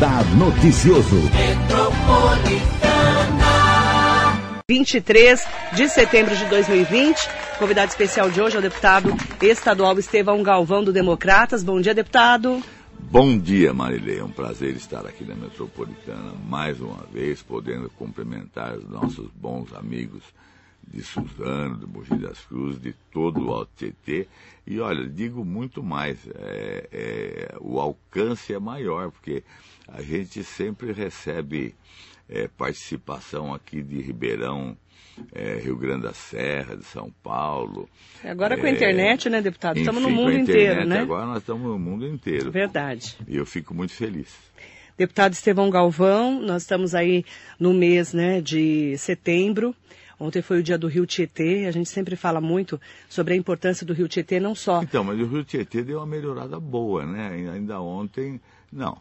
Radar Noticioso. 23 de setembro de 2020. Convidado especial de hoje é o deputado estadual Estevão Galvão do Democratas. Bom dia, deputado. Bom dia, Marilei. É um prazer estar aqui na Metropolitana mais uma vez, podendo cumprimentar os nossos bons amigos de Suzano, de Mogi das Cruzes, de todo o Alto Tietê. E olha, digo muito mais, é, é, o alcance é maior, porque a gente sempre recebe é, participação aqui de Ribeirão, é, Rio Grande da Serra, de São Paulo. Agora com a é, internet, né, deputado? Enfim, estamos no mundo inteiro, né? Agora nós estamos no mundo inteiro. Verdade. E eu fico muito feliz. Deputado Estevão Galvão, nós estamos aí no mês né, de setembro. Ontem foi o dia do Rio Tietê, a gente sempre fala muito sobre a importância do Rio Tietê, não só. Então, mas o Rio Tietê deu uma melhorada boa, né? Ainda ontem, não,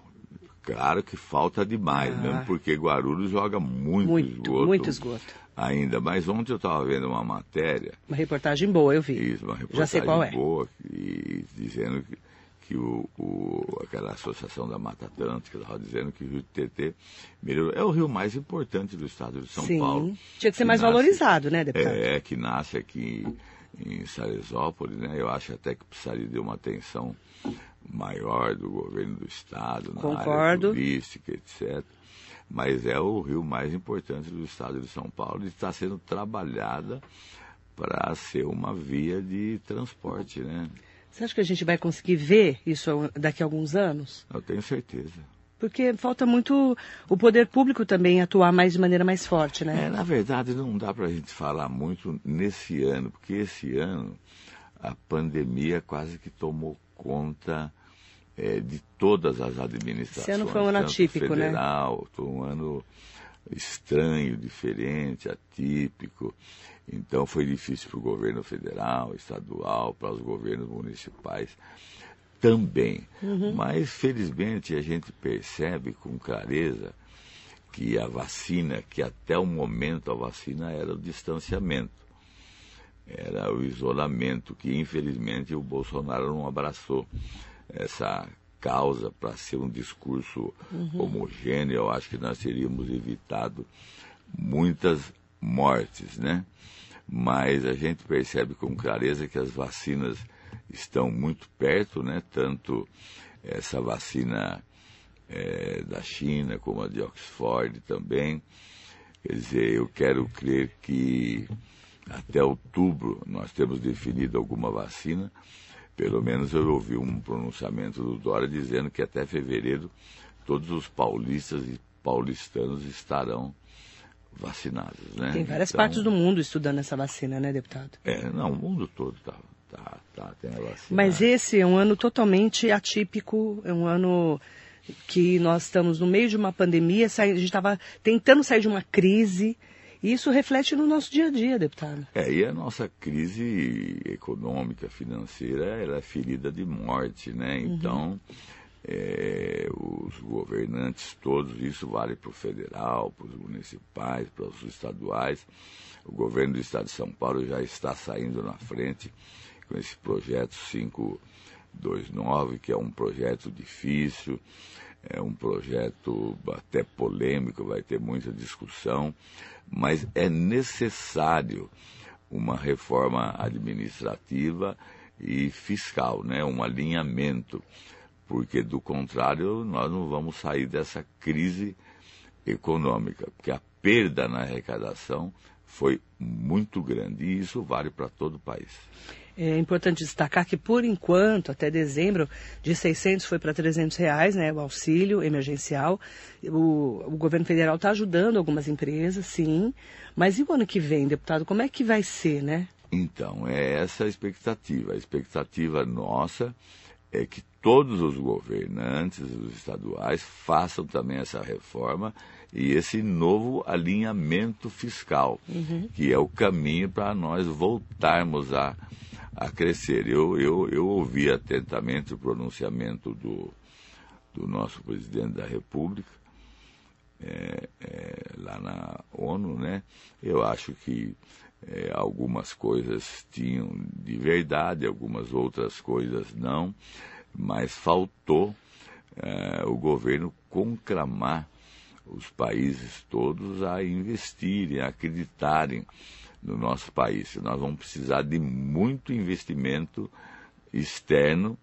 Claro que falta demais, ah. mesmo porque Guarulhos joga muito, muito esgoto. Muito esgoto. Ainda, mas ontem eu estava vendo uma matéria. Uma reportagem boa, eu vi. Isso, uma reportagem Já sei qual é. boa, e dizendo que, que o, o, aquela associação da Mata Atlântica estava dizendo que o Rio Tietê melhorou. É o rio mais importante do estado de São Sim. Paulo. Tinha que ser que mais nasce, valorizado, né, deputado? É, que nasce aqui em Salesópolis, né? Eu acho até que precisaria de uma atenção maior do governo do estado, na Concordo. área turística, etc. Mas é o rio mais importante do estado de São Paulo e está sendo trabalhada para ser uma via de transporte, né? Você acha que a gente vai conseguir ver isso daqui a alguns anos? Eu tenho certeza. Porque falta muito o poder público também atuar mais de maneira mais forte, né? É, na verdade, não dá para a gente falar muito nesse ano, porque esse ano a pandemia quase que tomou conta é, de todas as administrações. Esse ano foi um ano atípico, né? federal, né? Foi um ano estranho, diferente, atípico. Então foi difícil para o governo federal, estadual, para os governos municipais também. Uhum. Mas felizmente a gente percebe com clareza que a vacina, que até o momento a vacina era o distanciamento, era o isolamento, que infelizmente o Bolsonaro não abraçou essa causa para ser um discurso uhum. homogêneo, eu acho que nós teríamos evitado muitas mortes, né? Mas a gente percebe com clareza que as vacinas estão muito perto, né? Tanto essa vacina é, da China como a de Oxford também. Quer dizer, eu quero crer que até outubro nós temos definido alguma vacina pelo menos eu ouvi um pronunciamento do Dória dizendo que até fevereiro todos os paulistas e paulistanos estarão vacinados, né? Tem várias então, partes do mundo estudando essa vacina, né, deputado? É, não, o mundo todo está tá, tá, tem a vacina. Mas esse é um ano totalmente atípico, é um ano que nós estamos no meio de uma pandemia, a gente estava tentando sair de uma crise, e isso reflete no nosso dia a dia, deputado. É, e a nossa crise econômica, financeira, ela é ferida de morte, né? Uhum. Então, é, os governantes todos, isso vale para o federal, para os municipais, para os estaduais. O governo do estado de São Paulo já está saindo na frente com esse projeto 529, que é um projeto difícil, é um projeto até polêmico, vai ter muita discussão, mas é necessário uma reforma administrativa e fiscal, né? um alinhamento, porque do contrário nós não vamos sair dessa crise econômica, porque a perda na arrecadação foi muito grande e isso vale para todo o país. É importante destacar que, por enquanto, até dezembro, de 600 foi para 300 reais, né, o auxílio emergencial. O, o governo federal está ajudando algumas empresas, sim. Mas e o ano que vem, deputado, como é que vai ser, né? Então, é essa a expectativa. A expectativa nossa é que todos os governantes, os estaduais, façam também essa reforma e esse novo alinhamento fiscal, uhum. que é o caminho para nós voltarmos a a crescer. Eu, eu, eu ouvi atentamente o pronunciamento do, do nosso presidente da República, é, é, lá na ONU, né? Eu acho que é, algumas coisas tinham de verdade, algumas outras coisas não, mas faltou é, o governo conclamar os países todos a investirem, a acreditarem no nosso país. Nós vamos precisar de muito investimento externo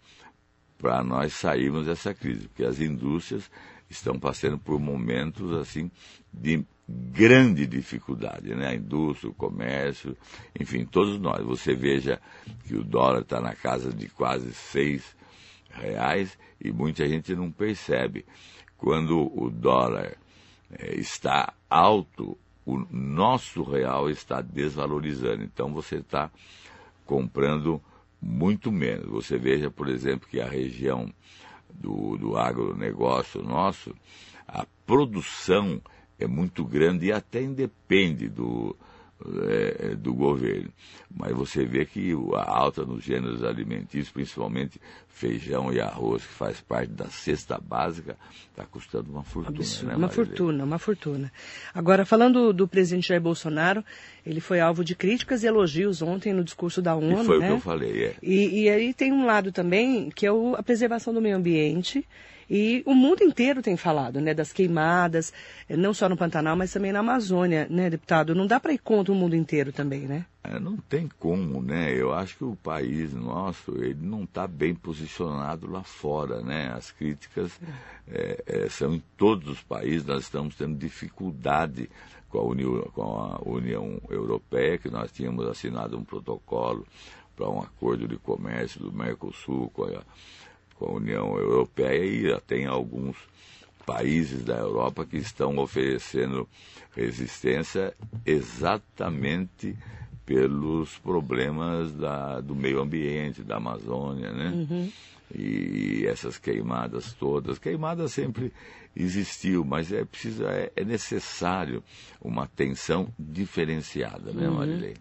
para nós sairmos dessa crise, porque as indústrias estão passando por momentos assim de grande dificuldade, né? A indústria, o comércio, enfim, todos nós. Você veja que o dólar está na casa de quase seis reais e muita gente não percebe. Quando o dólar é, está alto, o nosso real está desvalorizando. Então você está comprando muito menos. Você veja, por exemplo, que a região do, do agronegócio nosso, a produção é muito grande e até independe do, é, do governo. Mas você vê que a alta nos gêneros alimentícios, principalmente feijão e arroz, que faz parte da cesta básica, está custando uma fortuna. Absurdo, né, uma fortuna, uma fortuna. Agora, falando do presidente Jair Bolsonaro, ele foi alvo de críticas e elogios ontem no discurso da ONU. E foi né? o que eu falei, é. E, e aí tem um lado também que é o, a preservação do meio ambiente e o mundo inteiro tem falado, né, das queimadas, eh, não só no Pantanal, mas também na Amazônia, né, deputado? Não dá para ir contra o mundo inteiro também, né? É, não tem como, né? Eu acho que o país nosso, ele não está bem posicionado lá fora, né? As críticas é, é, são em todos os países, nós estamos tendo dificuldade com a, União, com a União Europeia, que nós tínhamos assinado um protocolo para um acordo de comércio do Mercosul com a com a União Europeia e tem alguns países da Europa que estão oferecendo resistência exatamente pelos problemas da, do meio ambiente, da Amazônia, né? Uhum. E essas queimadas todas. Queimadas sempre existiu, mas é preciso, é, é necessário uma atenção diferenciada, né, uhum.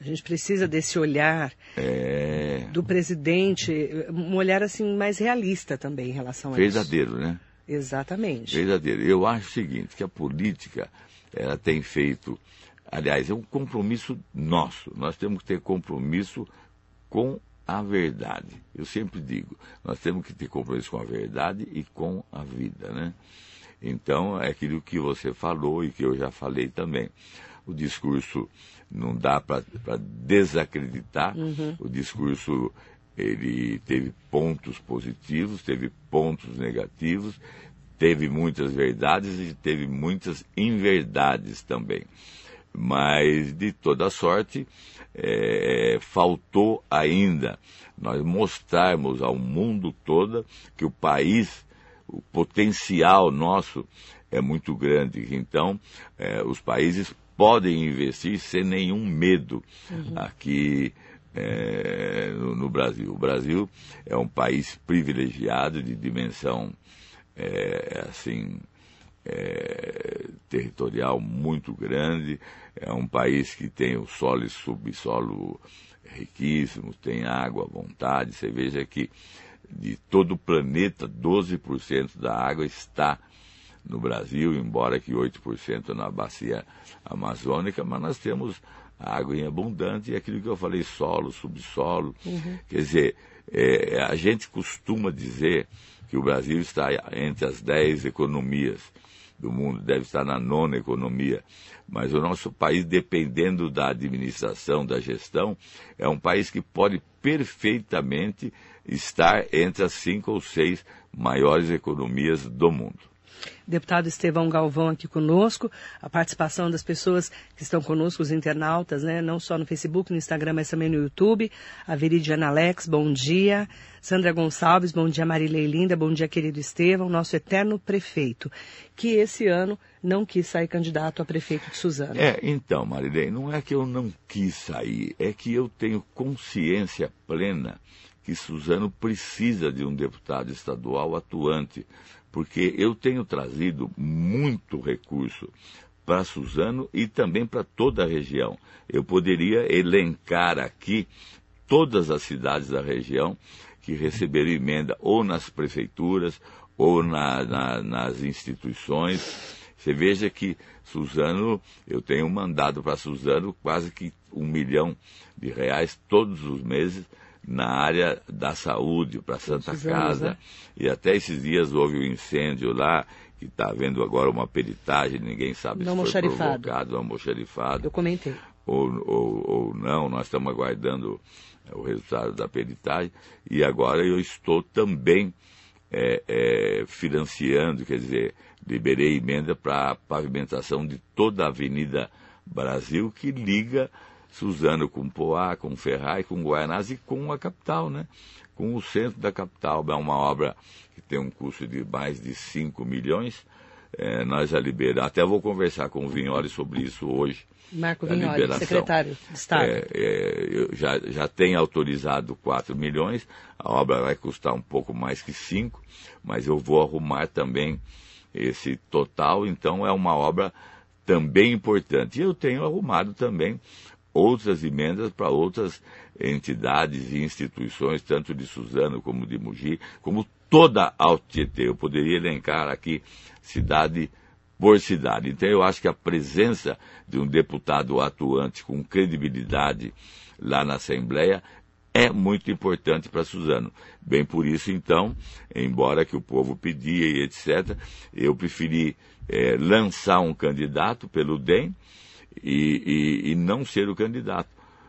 A gente precisa desse olhar é... do presidente, um olhar assim mais realista também em relação a Verdadeiro, isso. Verdadeiro, né? Exatamente. Verdadeiro. Eu acho o seguinte, que a política, ela tem feito, aliás, é um compromisso nosso. Nós temos que ter compromisso com a verdade. Eu sempre digo, nós temos que ter compromisso com a verdade e com a vida, né? Então, é aquilo que você falou e que eu já falei também. O discurso não dá para desacreditar. Uhum. O discurso ele teve pontos positivos, teve pontos negativos, teve muitas verdades e teve muitas inverdades também. Mas, de toda sorte, é, faltou ainda nós mostrarmos ao mundo todo que o país, o potencial nosso é muito grande. Então, é, os países podem investir sem nenhum medo uhum. aqui é, no, no, Brasil. O Brasil é um país privilegiado de dimensão é, assim é, territorial muito grande. É um país que tem o solo e subsolo riquíssimos, tem água à vontade. Você veja que de todo o planeta, 12% da água está no Brasil, embora que 8% na bacia amazônica, mas nós temos água em abundante e aquilo que eu falei, solo, subsolo. Uhum. Quer dizer, é, a gente costuma dizer que o Brasil está entre as 10 economias do mundo, deve estar na nona economia. Mas o nosso país, dependendo da administração, da gestão, é um país que pode perfeitamente estar entre as cinco ou seis maiores economias do mundo deputado Estevão Galvão aqui conosco, a participação das pessoas que estão conosco, os internautas, né? Não só no Facebook, no Instagram, mas também no YouTube. A Veridiana Alex, bom dia. Sandra Gonçalves, bom dia Marilei Linda, bom dia querido Estevão, nosso eterno prefeito, que esse ano não quis sair candidato a prefeito de Suzano. É, então, Marilei, não é que eu não quis sair, é que eu tenho consciência plena que Suzano precisa de um deputado estadual atuante porque eu tenho trazido muito recurso para Suzano e também para toda a região. Eu poderia elencar aqui todas as cidades da região que receberam emenda ou nas prefeituras ou na, na, nas instituições. Você veja que Suzano, eu tenho mandado para Suzano quase que um milhão de reais todos os meses na área da saúde, para Santa Anos, Casa. né? E até esses dias houve um incêndio lá, que está havendo agora uma peritagem, ninguém sabe No se foi provocado, no almoxarifado Eu comentei. ou, ou, ou não, nós estamos aguardando é, o resultado da peritagem. E agora eu estou também é, é, financiando, quer dizer, liberei emenda para a pavimentação de toda a Avenida Brasil que liga Suzano com Poá, com Ferraz, com Guaianás e com a capital, né? Com o centro da capital. É uma obra que tem um custo de mais de 5 milhões. É, nós já liberamos. Até vou conversar com o Vignoli sobre isso hoje. Marco Vignoli, secretário de Estado. É, é, já, já tem autorizado 4 milhões, a obra vai custar um pouco mais que 5, mas eu vou arrumar também esse total, então é uma obra também importante. E eu tenho arrumado também outras emendas para outras entidades e instituições, tanto de Suzano como de Mogi, como toda a Tietê. Eu poderia elencar aqui cidade por cidade. Então eu acho que a presença de um deputado atuante com credibilidade lá na Assembleia é muito importante para Suzano. Bem por isso, então, embora que o povo pedia e etc., eu preferi eh, lançar um candidato pelo DEM e, e- e não ser o candidato.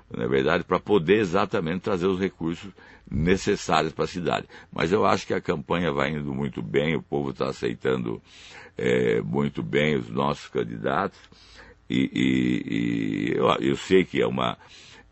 Na verdade, para poder exatamente trazer os recursos necessários para a cidade. Mas eu acho que a campanha vai indo muito bem, o povo está aceitando eh, muito bem os nossos candidatos. E, e- eu, eu sei que é uma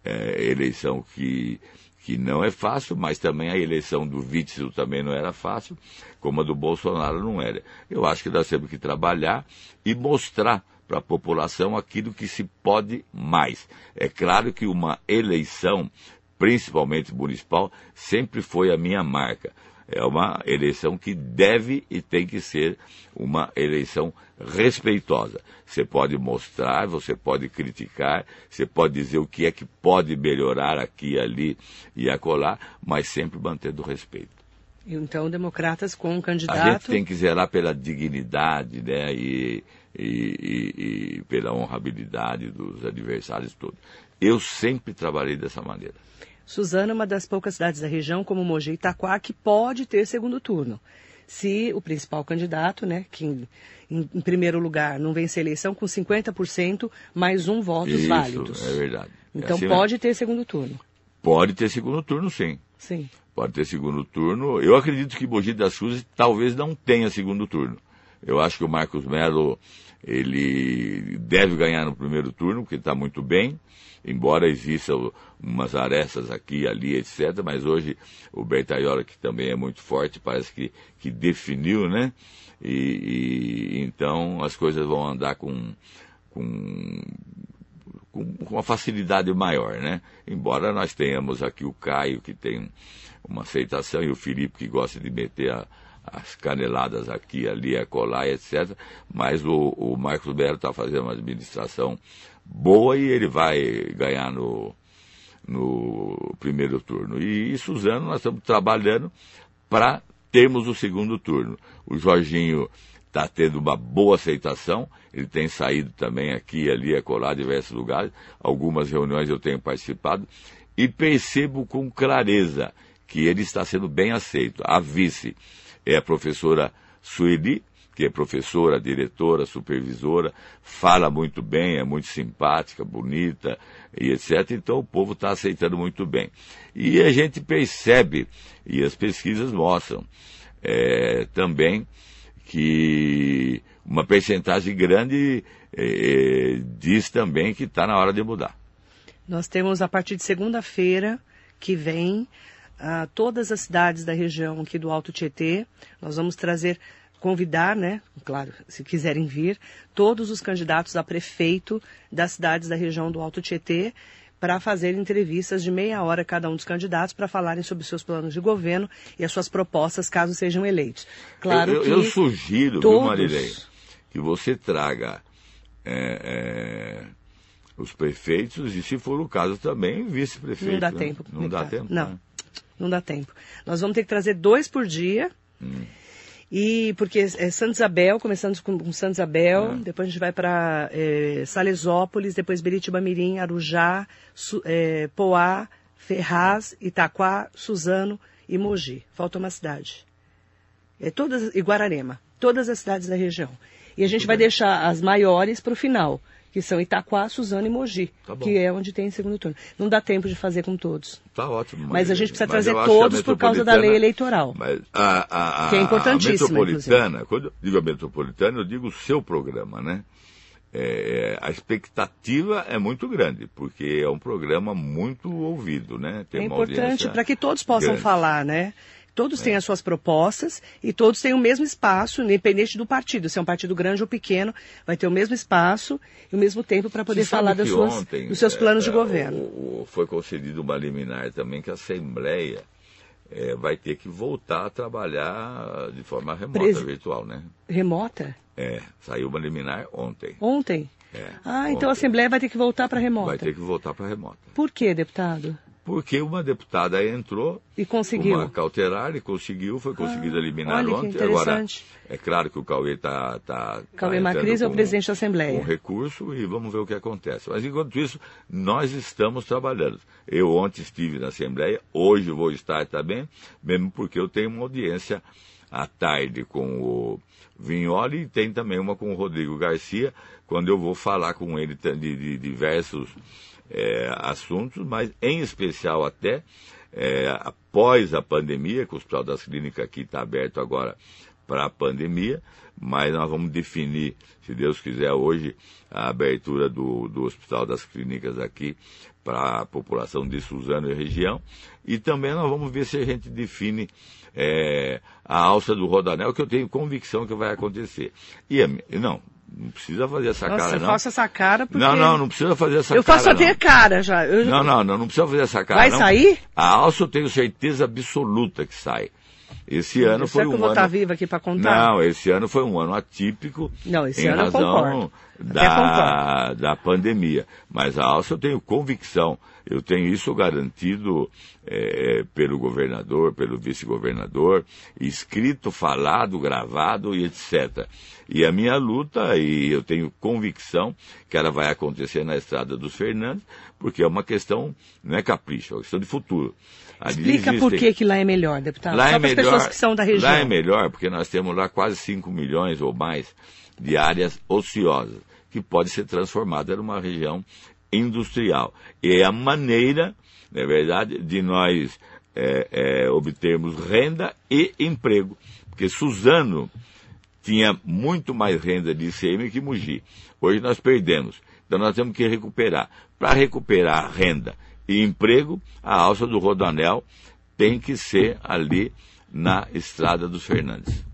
eh, eleição que, que não é fácil, mas também a eleição do Witzel também não era fácil, como a do Bolsonaro não era. Eu acho que nós temos que trabalhar e mostrar para a população aquilo que se pode mais. É claro que uma eleição, principalmente municipal, sempre foi a minha marca. É uma eleição que deve e tem que ser uma eleição respeitosa. Você pode mostrar, você pode criticar, você pode dizer o que é que pode melhorar aqui, ali e acolá, mas sempre mantendo o respeito. Então, democratas com um A gente candidato. tem que zelar pela dignidade né, e, e- e- e pela honrabilidade dos adversários todos. Eu sempre trabalhei dessa maneira. Suzano é uma das poucas cidades da região, como Mogi e Itaquá, que pode ter segundo turno. Se o principal candidato, né, que em, em- em primeiro lugar não vence a eleição, com 50% mais um votos Isso, válidos. é verdade. É Então assim mesmo. pode ter segundo turno. Pode ter segundo turno, sim. Sim. Pode ter segundo turno. Eu acredito que Mogi das Cruzes talvez não tenha segundo turno. Eu acho que o Marcos Melo ele deve ganhar no primeiro turno, porque está muito bem, embora exista o- umas arestas aqui, ali, etc. Mas hoje o Bertaiola, que também é muito forte, parece que, que definiu, né? E, e então as coisas vão andar com com, com uma facilidade maior, né? Embora nós tenhamos aqui o Caio, que tem uma aceitação, e o Felipe, que gosta de meter a- as caneladas aqui, ali, a colar, etc. Mas o, o Marcos Belo está fazendo uma administração boa e ele vai ganhar no, no primeiro turno. E, e Suzano, nós estamos trabalhando para termos o segundo turno. O Jorginho está tendo uma boa aceitação, ele tem saído também aqui, ali, acolá, diversos lugares, algumas reuniões eu tenho participado, e percebo com clareza que ele está sendo bem aceito. A vice é a professora Sueli, que é professora, diretora, supervisora, fala muito bem, é muito simpática, bonita e etc. Então o povo está aceitando muito bem. E a gente percebe, e as pesquisas mostram é, também, que uma percentagem grande é, diz também que está na hora de mudar. Nós temos a partir de segunda-feira que vem ah, todas as cidades da região aqui do Alto Tietê. Nós vamos trazer, convidar, né? Claro, se quiserem vir, todos os candidatos a prefeito das cidades da região do Alto Tietê para fazer entrevistas de meia hora cada um dos candidatos para falarem sobre seus planos de governo e as suas propostas caso sejam eleitos. Claro eu, eu, que eu sugiro, viu, todos- Marilei, que você traga é, é, os prefeitos e, se for o caso, também vice-prefeito. Não dá né? tempo. Não dá tempo? Não, né? Não dá tempo. Nós vamos ter que trazer dois por dia. Hum. E porque é Santa Isabel, começando com, com Santa Isabel, É. depois a gente vai para Salesópolis, depois Beritibamirim, Arujá, Su, é, Poá, Ferraz, Itaquá, Suzano e Mogi. Falta uma cidade. É todas, e Guararema. Todas as cidades da região. E a gente vai deixar as maiores para o final, que são Itaquá, Suzano e Mogi, Tá que é onde tem segundo turno. Não dá tempo de fazer com todos. Tá ótimo. Mas a gente precisa mas trazer todos por causa da lei eleitoral. Mas a, a, Que é importantíssima, A metropolitana, quando eu digo a metropolitana, eu digo o seu programa, né? É, a expectativa é muito grande, porque é um programa muito ouvido, né? Tem É importante para que todos possam grande. falar, né? Todos têm as suas propostas e todos têm o mesmo espaço, independente do partido. Se é um partido grande ou pequeno, vai ter o mesmo espaço e o mesmo tempo para poder Você falar das suas, ontem, dos seus planos de é, governo. o- o- foi concedido uma liminar também que a Assembleia é, vai ter que voltar a trabalhar de forma remota, Presi- virtual, né? Remota? É, saiu uma liminar ontem. Ontem? É, ah, então a ontem. Assembleia vai ter que voltar para remota. Vai ter que voltar para remota. Por quê, deputado? Porque uma deputada entrou, E conseguiu? uma cautelar e conseguiu, foi conseguida Ah, eliminar ontem. Agora, é claro que o Cauê está. Tá, Cauê tá Macris é o presidente da Assembleia. Com recurso e vamos ver o que acontece. Mas enquanto isso, nós estamos trabalhando. Eu ontem estive na Assembleia, hoje vou estar também, mesmo porque eu tenho uma audiência à tarde com o Vignoli e tem também uma com o Rodrigo Garcia, quando eu vou falar com ele de, de diversos é, assuntos, mas em especial até é, após a pandemia, que o Hospital das Clínicas aqui está aberto agora para a pandemia, mas nós vamos definir, se Deus quiser, hoje a abertura do, do Hospital das Clínicas aqui para a população de Suzano e região. E também nós vamos ver se a gente define é, a alça do Rodanel, que eu tenho convicção que vai acontecer. E não, não precisa fazer essa Nossa, cara, eu não. faço essa cara porque... Não, não, não precisa fazer essa Eu cara. faço até cara já. Eu- Não, não, não, não precisa fazer essa cara. Vai não. sair? A alça eu tenho certeza absoluta que sai. Esse ano foi um que eu vou ano. estar viva aqui para contar? Não, esse ano foi um ano atípico. Não, esse em ano eu razão concordo. Até Da, da pandemia. Mas a alça eu tenho convicção. Eu tenho isso garantido eh, pelo governador, pelo vice-governador, escrito, falado, gravado e etc. E a minha luta, e eu tenho convicção que ela vai acontecer na Estrada dos Fernandes, porque é uma questão, não é capricho, é uma questão de futuro. Ali Explica por existem- que, que lá é melhor, deputado. Lá Só é para as melhor, pessoas que são da região. Lá é melhor porque nós temos lá quase 5 milhões ou mais de áreas ociosas, que pode ser transformada numa região industrial. E é a maneira, na verdade, de nós é, é, obtermos renda e emprego. Porque Suzano tinha muito mais renda de ICM que Mogi. Hoje nós perdemos. Então nós temos que recuperar. Para recuperar renda e emprego, a alça do Rodanel tem que ser ali na Estrada dos Fernandes.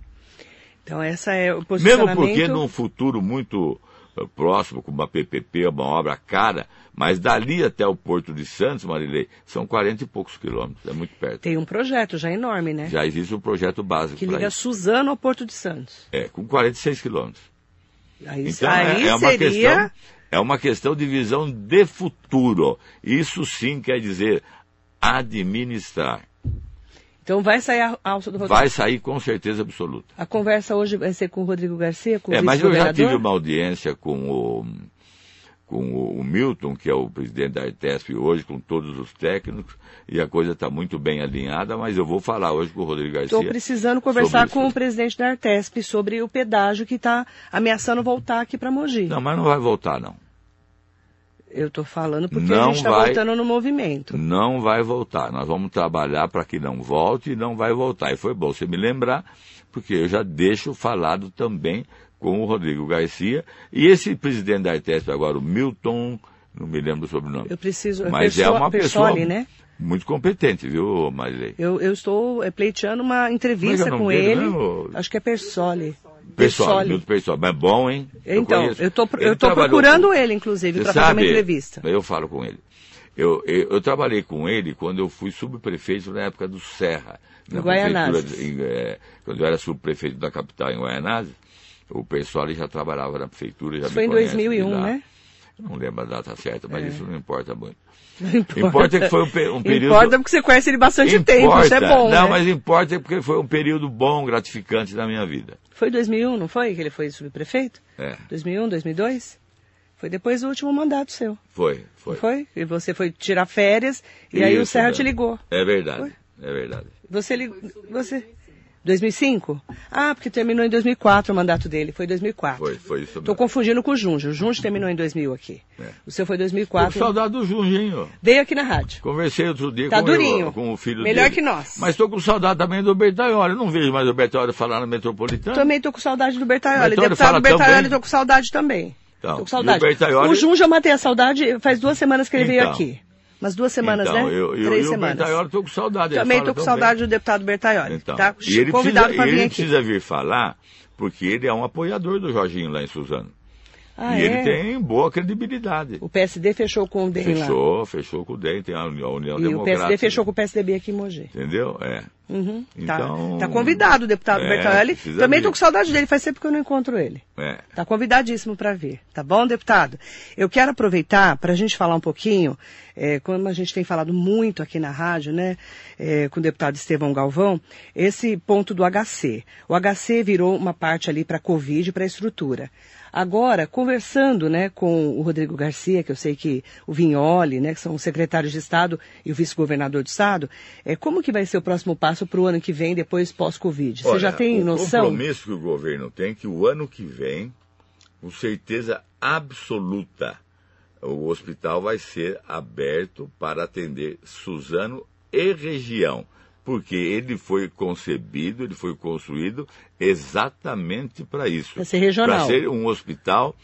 Então essa é o Mesmo posicionamento... porque num futuro muito eh, próximo, com uma PPP, uma obra cara, mas dali até o Porto de Santos, Marilei, são 40 e poucos quilômetros, é muito perto. Tem um projeto já enorme, né? Já existe um projeto básico que liga isso. Suzano ao Porto de Santos. É, com 46 quilômetros. Aí, Então aí é, é uma seria... questão, é uma questão de visão de futuro. Isso sim quer dizer administrar. Então vai sair a alça do Rodrigo. Vai sair com certeza absoluta. A conversa hoje vai ser com o Rodrigo Garcia, com É, o mas eu já tive uma audiência com o, com o Milton, que é o presidente da Artesp hoje, com todos os técnicos, e a coisa está muito bem alinhada, mas eu vou falar hoje com o Rodrigo Garcia. Estou precisando conversar com o presidente da Artesp sobre o pedágio que está ameaçando voltar aqui para Mogi. Não, mas não vai voltar, não. Eu estou falando porque a Não gente está voltando no movimento. Não vai voltar. Nós vamos trabalhar para que não volte e não vai voltar. E foi bom você me lembrar, porque eu já deixo falado também com o Rodrigo Garcia. E esse presidente da Artesp agora, o Milton, não me lembro o sobrenome. Eu preciso... Mas é Perso- uma pessoa Persoli, né? muito competente, viu, Marilei? Eu, eu estou é, pleiteando uma entrevista Como é que é com ele. mesmo? Acho que é Persoli. Pessoal. Milton Pessoal, mas é bom, hein? Então, eu estou eu tô procurando com- ele, inclusive, para fazer uma entrevista. Eu falo com ele. Eu, eu, eu trabalhei com ele quando eu fui subprefeito na época do Serra. Na Guaianazes. em, eh, quando eu era subprefeito da capital em Guaianazes, o pessoal já trabalhava na prefeitura, já Isso foi em conhece de 2001, lá. né? Eu Não lembro a data certa, mas isso não importa muito. Não importa. Importa que foi um, um período... Importa porque você conhece ele bastante tempo, isso é bom, Não, né? mas importa porque foi um período bom, gratificante da minha vida. Foi 2001, não foi que ele foi subprefeito? É. 2001, 2002? Foi depois do último mandato seu. Foi, foi. Foi? E você foi tirar férias e aí o Serra né? te ligou. É verdade, é verdade. Você ligou. Você. 2005? Ah, porque terminou em 2004 o mandato dele. Foi 2004. Foi, foi isso Tô mesmo. confundindo com o Junge. O Junge terminou em 2000 aqui. É. O seu foi Tô com 2004. saudade do Junginho. Veio aqui na rádio. Conversei outro dia Tá com, durinho. o, com o filho Melhor dele. que nós. Mas estou com saudade também do Bertaioli. Eu não vejo mais o Bertaioli falar no Metropolitano. Também tô com saudade do Bertaioli. Deputado Bertaioli, tô com saudade também. Então, tô com saudade. o Bertaioli- O Junge eu matei a saudade faz duas semanas que ele veio Então. aqui. Umas duas semanas, então, né? Eu, eu, Três e o semanas. Bertaioli estou com saudade. Também tô com saudade bem. do deputado Bertaioli. Então, Tá e ele convidado precisa, vir ele aqui. precisa vir falar, porque ele é um apoiador do Jorginho lá em Suzano. Ah, e é? ele tem boa credibilidade. O PSD fechou com o DEM lá. Fechou, fechou com o DEM, tem a União, a União E o Democrática. PSD fechou com o PSDB aqui em Mogi. Entendeu? É. Uhum, Então- tá. tá convidado o deputado É, precisa Também tô com saudade dele, faz tempo que eu não encontro ele. É. Tá convidadíssimo para vir, tá bom, deputado? Eu quero aproveitar para a gente falar um pouquinho, é, como a gente tem falado muito aqui na rádio, né, é, com o deputado Estevão Galvão, esse ponto do HC. O HC virou uma parte ali para Covid, para estrutura. Agora, conversando, né, com o Rodrigo Garcia, que eu sei que o Vignoli, né, que são os secretários de Estado e o vice-governador de Estado, é, como que vai ser o próximo passo para o ano que vem, depois pós-Covid? Você já tem o noção? compromisso que o governo tem é que o ano que vem, com certeza absoluta, o hospital vai ser aberto para atender Suzano e região. Porque ele foi concebido, ele foi construído exatamente para isso. Pra ser regional. Para ser um hospital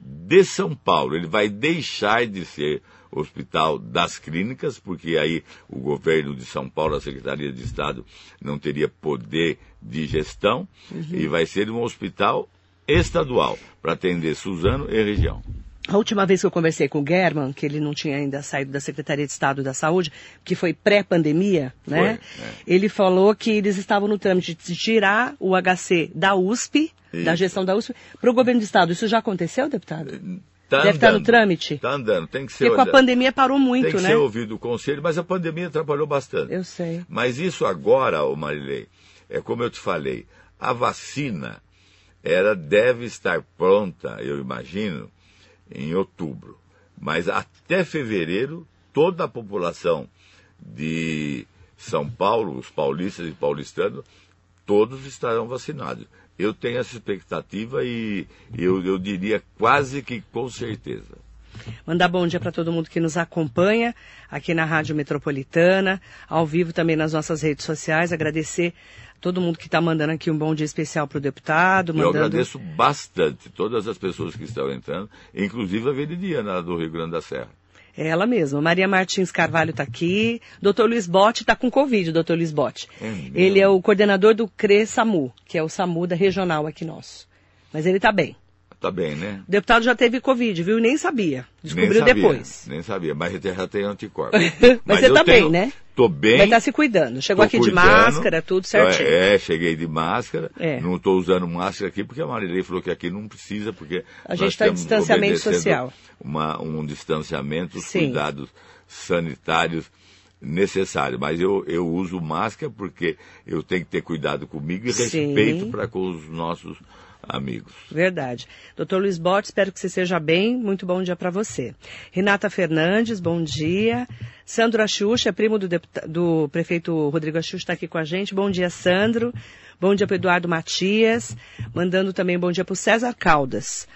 de São Paulo. Ele vai deixar de ser hospital das clínicas, porque aí o governo de São Paulo, a Secretaria de Estado, não teria poder de gestão, e vai ser um hospital estadual para atender Suzano e região. A última vez que eu conversei com o German, que ele não tinha ainda saído da Secretaria de Estado da Saúde, que foi pré-pandemia, né? É. Ele falou que eles estavam no trâmite de tirar o HC da USP, da Isso. gestão da USP, para o governo do Estado. Isso já aconteceu, deputado? Tá Deve estar no trâmite. Tá andando, tem que ser. Porque com a pandemia parou muito, tem que né? ser ouvido o conselho, mas a pandemia atrapalhou bastante. Eu sei. Mas isso agora, ô Marilei, é como eu te falei, a vacina ela deve estar pronta, eu imagino, em outubro. Mas até fevereiro, toda a população de São Paulo, os paulistas e paulistanos, todos estarão vacinados. Eu tenho essa expectativa e eu, eu diria quase que com certeza. Mandar bom dia para todo mundo que nos acompanha aqui na Rádio Metropolitana, ao vivo também nas nossas redes sociais. Agradecer todo mundo que está mandando aqui um bom dia especial para o deputado. Eu Mandando... agradeço bastante todas as pessoas que estão entrando, inclusive a Veridiana do Rio Grande da Serra. Ela mesma. Maria Martins Carvalho está aqui. Doutor Luiz Botti está com Covid, doutor Luiz Botti. É ele é o coordenador do CRE-SAMU, que é o SAMU da regional aqui nosso. Mas ele está bem. Tá bem, né? O deputado já teve Covid, viu? Nem sabia. Descobriu nem sabia, depois. Nem sabia, mas já tem anticorpos. Mas você eu tá tenho- bem, né? Tô bem. Vai estar se cuidando. Chegou tô aqui de cuidando. máscara, tudo certinho. É, cheguei de máscara. É. Não estou usando máscara aqui porque a Marilei falou que aqui não precisa, porque A gente nós tá em distanciamento social. Uma, um distanciamento, os Sim. cuidados sanitários necessários. Mas eu, eu uso máscara porque eu tenho que ter cuidado comigo e Sim. respeito para com os nossos amigos. Verdade. Doutor Luiz Botti, espero que você seja bem. Muito bom dia para você. Renata Fernandes, bom dia. Sandro Axuxa, primo do, deputa- do prefeito Rodrigo Axuxa, está aqui com a gente. Bom dia, Sandro. Bom dia para Eduardo Matias. Mandando também bom dia para o César Caldas.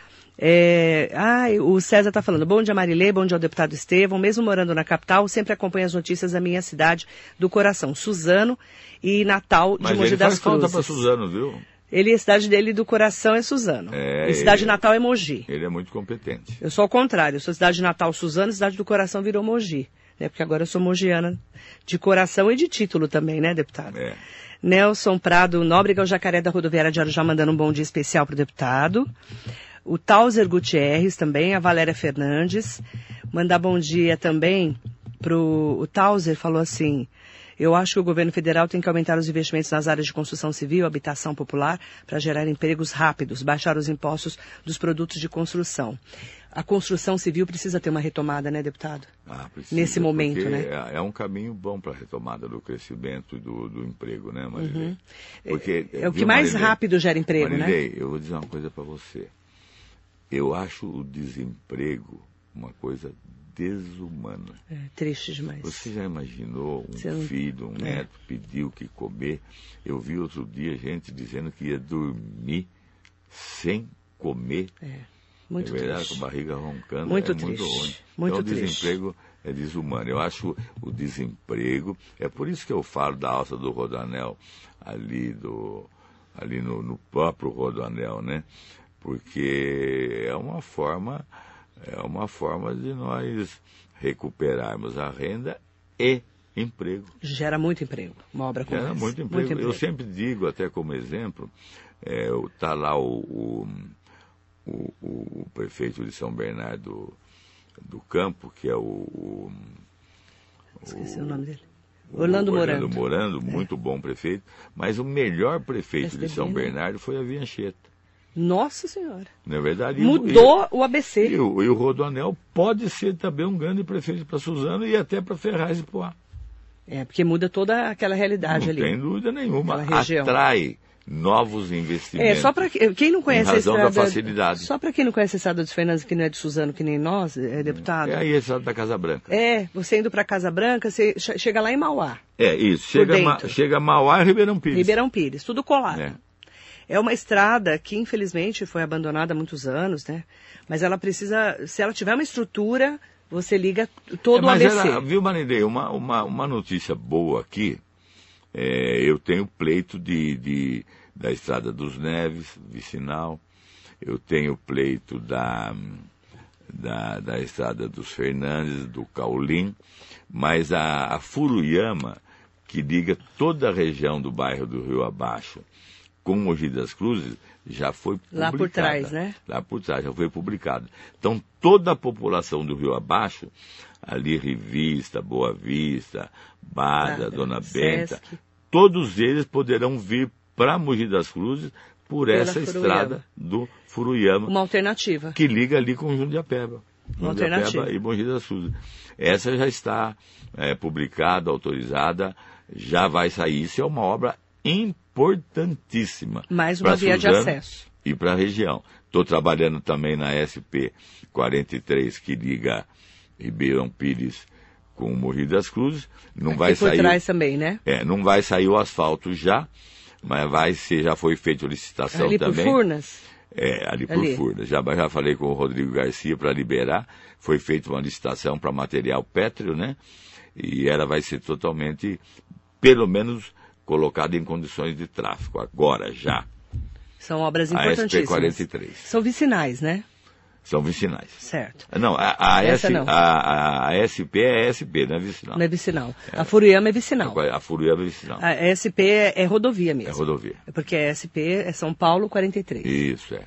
É, ai, o César está falando, bom dia Marilê, bom dia ao deputado Estevão, mesmo morando na capital, sempre acompanho as notícias da minha cidade do coração, Suzano e Natal de Mas Mogi ele das faz falta Cruzes. para Suzano, viu? Ele, a cidade dele do coração é Suzano. É, e cidade ele- natal é Mogi. Ele é muito competente. Eu sou ao contrário, eu sou cidade natal Suzano, cidade do coração virou Mogi. Né? Porque agora eu sou mogiana de coração e de título também, né, deputado? É. Nelson Prado Nóbrega, o Jacaré da Rodoviária de Arujá, mandando um bom dia especial para o deputado. O Tauser Gutierrez também, a Valéria Fernandes. Mandar bom dia também pro o Tauser falou assim: eu acho que o governo federal tem que aumentar os investimentos nas áreas de construção civil, habitação popular, para gerar empregos rápidos, baixar os impostos dos produtos de construção. A construção civil precisa ter uma retomada, né, deputado? Ah, precisa, Nesse momento, né? É, é um caminho bom para a retomada do crescimento e do, do emprego, né, Marilei? Porque, É o que mais Marilei? rápido gera emprego, né? Marilei, eu vou dizer uma coisa para você. Eu acho o desemprego uma coisa desumana. É, triste demais. Você já imaginou um não- filho, um É. neto pedir o que comer? Eu vi outro dia gente dizendo que ia dormir sem comer. É, muito é verdade, triste. com a barriga roncando. Muito é muito triste, ruim. muito então, o triste. desemprego é desumano. Eu acho o desemprego, é por isso que eu falo da alta do Rodanel ali, do, ali no, no próprio Rodanel, né? Porque é uma forma, é uma forma de nós recuperarmos a renda e emprego. Gera muito emprego, uma obra como Gera essa. muito emprego. Eu sempre digo, até como exemplo, está lá o, o, o, o prefeito de São Bernardo do Campo, que é o, Esqueci o nome dele. Orlando o Morando. Orlando Morando, muito bom prefeito, mas o melhor prefeito de PSDB, São? Bernardo foi a Viancheta. Nossa Senhora. Não é verdade? E o- Mudou o E, ABC. e o, e o Rodoanel pode ser também um grande prefeito para Suzano e até para Ferraz e Poá. É, porque muda toda aquela realidade Não ali. tem dúvida nenhuma. Atrai novos É, investimentos. só para quem não conhece a da estrada. facilidade. Só para quem não conhece a estrada dos Fernandes, que não é de Suzano, que nem nós, é deputado. É aí esse da Casa Branca. É, você indo para Casa Branca, você che- chega lá em Mauá, É, isso. Chega, Ma, chega Mauá e Ribeirão Pires. Ribeirão Pires, tudo colado. É. É uma estrada que, infelizmente, foi abandonada há muitos anos, né? Mas ela precisa, se ela tiver uma estrutura, você liga todo É, o mas ABC. era, viu, Marinei, uma, uma, uma notícia boa aqui. É, eu tenho pleito de, de, da Estrada dos Neves, vicinal. Eu tenho pleito da, da, da Estrada dos Fernandes, do Caulim. Mas a, a Furuyama, que liga toda a região do bairro do Rio Abaixo com Mogi das Cruzes, já foi publicada. Lá por trás, né? Lá por trás, já foi publicado. Então, toda a população do Rio Abaixo, ali Revista, Boa Vista, Bada, Bada, Dona Benta, Sesc. todos eles poderão vir para Mogi das Cruzes por Pela essa Furuyama. estrada do Furuyama, Uma alternativa. que liga ali com Jundiapeba. Uma Jundiapeba alternativa. e Mogi das Cruzes. Essa já está é, publicada, autorizada, já vai sair. Isso é uma obra importantíssima. Mais uma via de Suzano acesso. E para a região. Estou trabalhando também na SP 43, que liga Ribeirão Pires com o Morri das Cruzes. Não vai Aqui por sair. trás também, né? É, não vai sair o asfalto já, mas vai ser, já foi feita a licitação Ali por também. Furnas. É, ali por Ali. Furnas. Já, já falei com o Rodrigo Garcia para liberar. Foi feita uma licitação para material pétreo, né? E ela vai ser totalmente, pelo menos, colocada em condições de tráfego. Agora, já. São obras A importantíssimas. SP-43. São vicinais, né? São vicinais. Certo. Não, a, a, Essa S, não. a, a SP é SP, não é vicinal. Não é vicinal. A Furuyama é vicinal. A Furuyama é vicinal. A SP é, é rodovia mesmo. É rodovia. É porque a SP é São Paulo 43. Isso, é.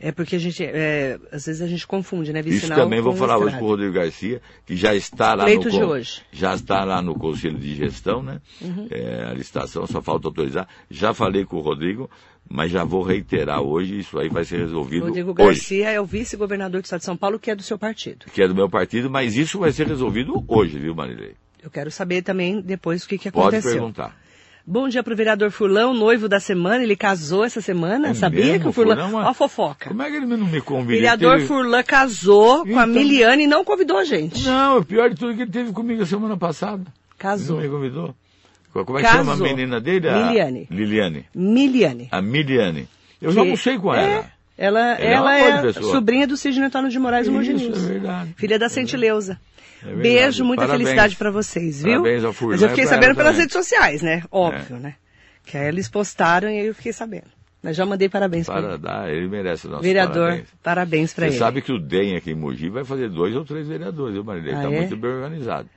É porque a gente, é, às vezes a gente confunde, né? Isso Vicinal também vou falar hoje com o Rodrigo Garcia, que já está lá Pleito no de hoje. já está lá no Conselho de Gestão, né? Uhum. É, a licitação, só falta autorizar. Já falei com o Rodrigo, mas já vou reiterar hoje, isso aí vai ser resolvido Rodrigo hoje. Garcia é o vice-governador do estado de São Paulo, que é do seu partido. Que é do meu partido, mas isso vai ser resolvido hoje, viu, Marilei? Eu quero saber também depois o que, que Pode aconteceu. perguntar. Bom dia pro vereador Furlão, noivo da semana. Ele casou essa semana. É Sabia mesmo? que o Furlan. Furlan, Ó a fofoca. Como é que ele não me O convidou? vereador Ele teve- Furlan casou com a Então- Miliane e não convidou a gente. Não, o pior de tudo é que ele teve comigo a semana passada. Casou. Não me convidou. Como é que Casou. chama a menina dele? A Liliane. Liliane. Miliane. A Miliane. Eu já Que- almocei com é, ela. Ela, Ela é ela é, sobrinha do Sidney Antônio de Moraes Isso, é verdade. Filha da Sentileuza. É. Beijo, muita Parabéns. felicidade pra vocês, viu? Parabéns ao Furlan Mas eu fiquei sabendo ela pelas também. redes sociais, né? Óbvio, É. né? Que aí eles postaram e aí eu fiquei sabendo. Mas já mandei parabéns Para ele. dar, ele merece o nosso Vereador, parabéns. parabéns, Você ele. sabe que o DEM aqui em Mogi vai fazer dois ou três vereadores, viu, Marília? Ele Ah, está é? muito bem organizado.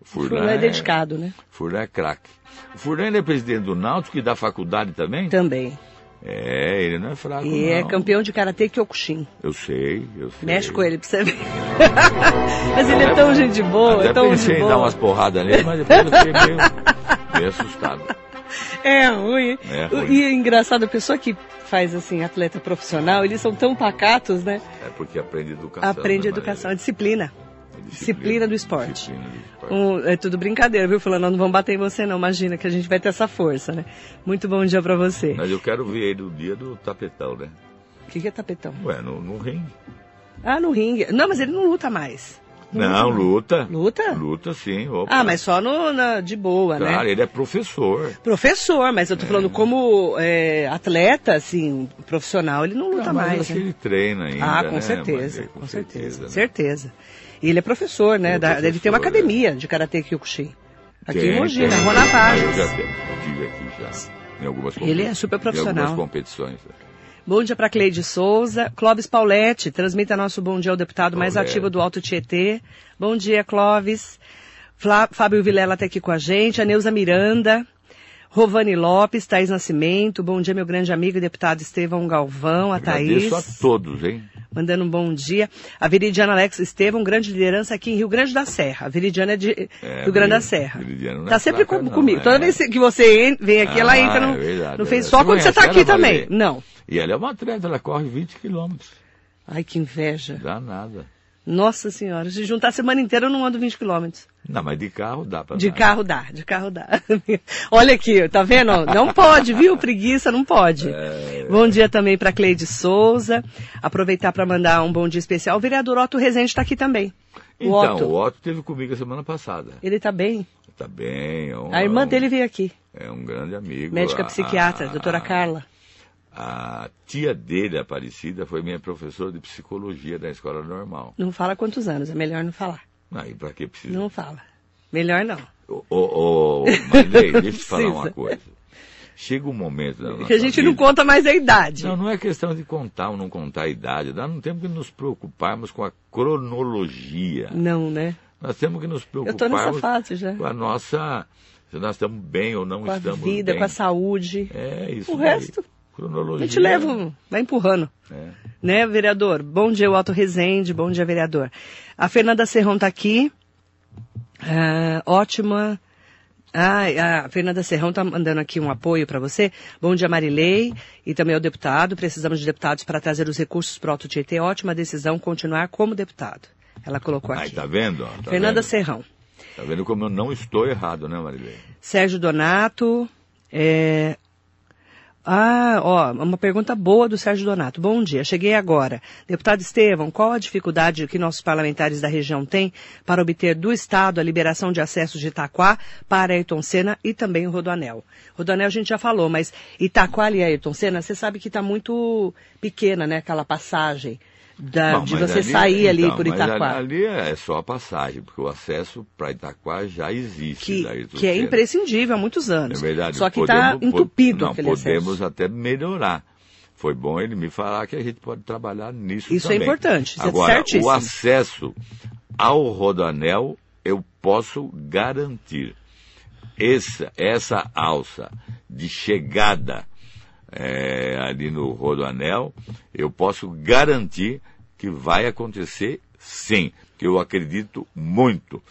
O O Furlan é dedicado, né? Furlan é craque. O Furlan é presidente do Náutico e da faculdade também? Também. É, ele não é fraco, E é não. campeão de karatê Kyokushin. Eu sei, eu sei. Mexe com ele pra você ver. Mas ele é tão gente boa, é tão pensei de em dar umas porradas nele, mas depois eu fiquei meio, meio assustado. É ruim. É ruim. E é engraçado, a pessoa que faz assim, atleta profissional, eles são tão pacatos, né? É porque aprende educação. Aprende né, educação, a Marília? Disciplina. É disciplina do esporte. Disciplina do esporte. Um, é tudo brincadeira, viu? Falando, não vamos bater em você não, imagina que a gente vai ter essa força, né? Muito bom dia pra você. Mas eu quero ver ele no dia do tapetão, né? O que, que é tapetão? Ué, no, no ringue. Ah, no ringue. Não, mas ele não luta mais. Não, luta. Luta? Luta, sim. Opa. Ah, mas só no, na- de boa, Claro, né? ele é professor. Professor, mas eu tô falando como é, atleta, assim, profissional, ele não luta Não, mas mais. acho né? que ele treina ainda, Ah, com né, certeza, Maria? com certeza, né? certeza. E ele é professor, né? É da- Ele tem uma professor, academia de Karatê Kyokushin. Aqui Tem, em Mogi, na Rona Ah, Eu Vargas. já tive aqui já. Em algumas Ele é super Em profissional. algumas competições. Bom dia para Cleide Souza. Clóvis Pauletti, transmita nosso bom dia ao deputado mais ativo do Alto Tietê. Bom dia, Clóvis. Flá- Fábio Vilela está aqui com a gente. A Neuza Miranda. Rovani Lopes, Thaís Nascimento. Bom dia, meu grande amigo, deputado Estevão Galvão, a Agradeço Thaís. a todos, hein? Mandando um bom dia. A Veridiana Alex Estevão, grande liderança aqui em Rio Grande da Serra. A Veridiana é de É, Rio Grande da Serra. Não é sempre fraca, com- não, comigo. é. Toda vez que você vem aqui, ela Ah, entra no, é verdade, no é Face. verdade. Só Você quando você tá conhece aqui ela, também. Não. E ela é uma atleta, ela corre 20 quilômetros. Ai, que inveja. Dá nada. Nossa senhora, se juntar a semana inteira eu não ando 20 quilômetros. Não, mas de carro dá pra De dar. carro dá, de carro dá. Olha aqui, tá vendo? Não pode, viu? Preguiça não pode. É. Bom dia também para Cleide Souza. Aproveitar para mandar um bom dia especial. O vereador Otto Rezende está aqui também. O Então, Otto. o Otto esteve comigo a semana passada. Ele tá bem. Tá bem. É um, A irmã é um- dele veio aqui. É um grande amigo. Médica A- psiquiatra, a- doutora Carla. A tia dele, Aparecida, foi minha professora de psicologia da escola normal. Não fala quantos anos, é melhor não falar. Aí, pra que precisa? Não fala. Melhor não. Ô, ô, ô, Marilei, deixa eu te falar uma coisa. Chega um momento na nossa Que a gente não vida- conta mais a idade. Não, não é questão de contar ou não contar a idade. Nós não temos que nos preocuparmos com a cronologia. Não, né? Nós temos que nos preocuparmos já. com a nossa... Se nós estamos bem ou não Com a estamos vida, bem. com a saúde. É isso O daí. resto, Cronologia. A gente leva, vai empurrando. É. Né, vereador? Bom dia, Otto Rezende. Bom dia, vereador. A Fernanda Serrão tá aqui. Ah, ótima. Ah, a Fernanda Serrão tá mandando aqui um apoio para você. Bom dia, Marilei. E também ao deputado. Precisamos de deputados para trazer os recursos para o Alto Tietê. Ótima decisão continuar como deputado. Ela colocou Aí, aqui. tá vendo? Tá Fernanda vendo? Serrão. Tá vendo como eu não estou errado, né, Marilei? Sérgio Donato. é, Ah, ó, uma pergunta boa do Sérgio Donato. Bom dia, cheguei agora. Deputado Estevão, qual a dificuldade que nossos parlamentares da região têm para obter do Estado a liberação de acesso de Itaquá para Ayrton Senna e também o Rodoanel? Rodoanel a gente já falou, mas Itaquá e Ayrton Senna, você sabe que está muito pequena, né, aquela passagem da- Não, de você sair ali então, por mas Itaquá. Ali é só a passagem, porque o acesso para Itaquá já existe. Que, que é imprescindível há muitos É anos. verdade. Só que está entupido não, aquele podemos acesso. até melhorar. Foi bom ele me falar que a gente pode trabalhar nisso Isso é também. importante, isso é Agora, certíssimo. o acesso ao Rodoanel eu posso garantir. Essa, essa alça de chegada é, ali no Rodoanel, eu posso garantir que vai acontecer sim, que eu acredito muito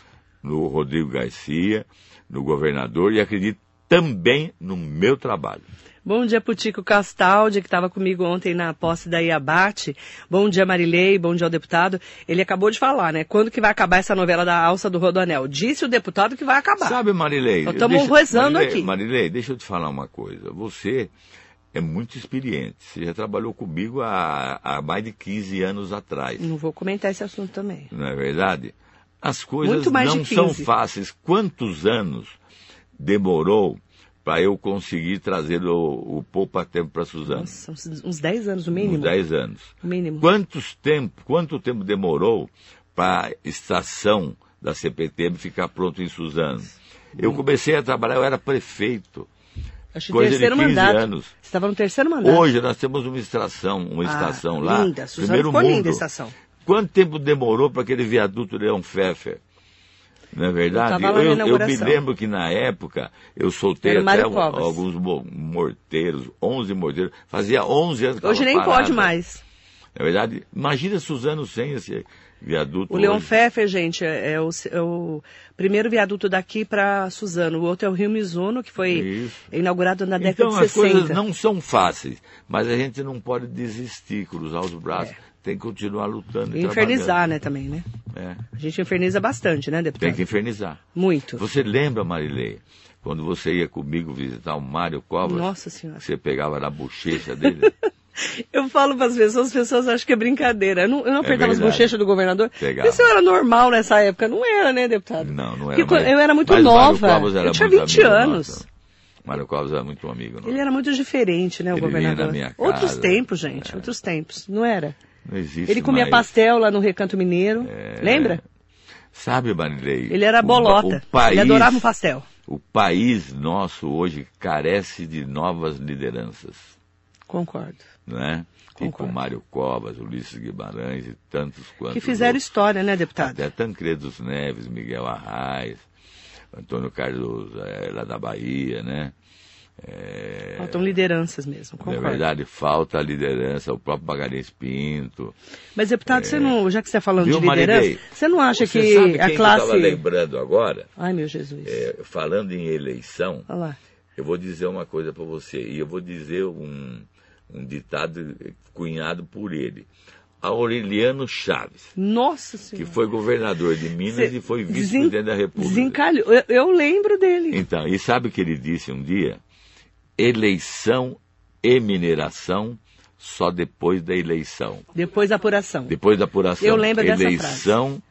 no Rodrigo Garcia, no governador e acredito também no meu trabalho. Bom dia pro Tico Castaldi, que estava comigo ontem na posse da Iabate. Bom dia, Marilei. Bom dia ao deputado. Ele acabou de falar, né? Quando que vai acabar essa novela da alça do Rodoanel? Disse o deputado que vai acabar. Sabe, Marilei? Nós estamos rezando aqui. Marilei, deixa eu te falar uma coisa. Você é muito experiente. Você já trabalhou comigo há, há mais de 15 anos atrás. Não vou comentar esse assunto também. Não é verdade? As coisas não são 15. fáceis. Quantos anos demorou para eu conseguir trazer o, o Poupa Tempo para Suzano? Nossa, uns, uns 10 anos, no mínimo. Uns 10 anos. No mínimo. Quantos tempo, quanto tempo demorou para a estação da CPTM ficar pronto em Suzano? Eu comecei a trabalhar, eu era prefeito. Acho que coisa de terceiro 15 mandato. anos. Você estava no terceiro mandato. Hoje nós temos uma estação, uma Ah, estação lá. linda. Suzano primeiro ficou mundo. linda a estação. Quanto tempo demorou para aquele viaduto Leão Pfeffer? Não é verdade? Eu eu, eu me lembro que na época eu soltei até Covas. alguns mo- morteiros, 11 morteiros. Fazia 11 anos que Hoje nem parado. pode mais. Na verdade, imagina Suzano sem esse viaduto. O Leon hoje. Pfeffer, gente, é, é o, é o primeiro viaduto daqui para Suzano. O outro é o Rio Mizuno, que foi Isso. inaugurado na década Então de as 60. coisas não são fáceis, mas a gente não pode desistir, cruzar os braços, É. tem que continuar lutando e E infernizar, né, também, né? É, A gente inferniza bastante, né, deputado? tem que infernizar. Muito. Você lembra, Marilei, quando você ia comigo visitar o Mário Covas? Nossa Senhora. Você pegava na bochecha dele? Eu falo para as pessoas, as pessoas acham que é brincadeira. Eu não, eu não apertava as verdade. bochechas do governador. Pegava. Isso era normal nessa época. Não era, né, deputado? Não, não era. Porque mas- eu era muito o nova. Era Eu tinha muito 20 amigo anos. nosso. Mário Covas era muito amigo. nosso. Ele era muito diferente, né, o Ele governador. na minha Outros casa. tempos, gente. Outros tempos. Não era? Não existe Ele comia mais. pastel lá no Recanto Mineiro. É. Lembra? Sabe, Marilei? Ele era o- bolota. O país, Ele adorava um pastel. O país nosso hoje carece de novas lideranças, Concordo. não é? Tipo Concordo. Mário Covas, Ulisses Guimarães e tantos quantos. Que fizeram outros. história, né, deputado? Até Tancredos Neves, Miguel Arraes, Antônio Carlos eh, lá da Bahia, né? É, Faltam lideranças mesmo, na concordo. verdade, falta a liderança, o próprio Magalhães Pinto. Mas, deputado, você não, já que você está falando É. Viu, de liderança, Marilei? você não acha Você que a que eu classe. estava lembrando agora? Ai, meu Jesus. É, falando em eleição, eu vou dizer uma coisa para você, e eu vou dizer um, um ditado cunhado por ele. Aureliano Chaves, Nossa que Senhora. foi governador de Minas Cê e foi desen- vice-presidente da República. Desencalhou. Eu, eu lembro dele. Então, e sabe o que ele disse um dia? Eleição e mineração só depois da eleição. Depois da apuração. Depois da apuração. Eu lembro dessa Eleição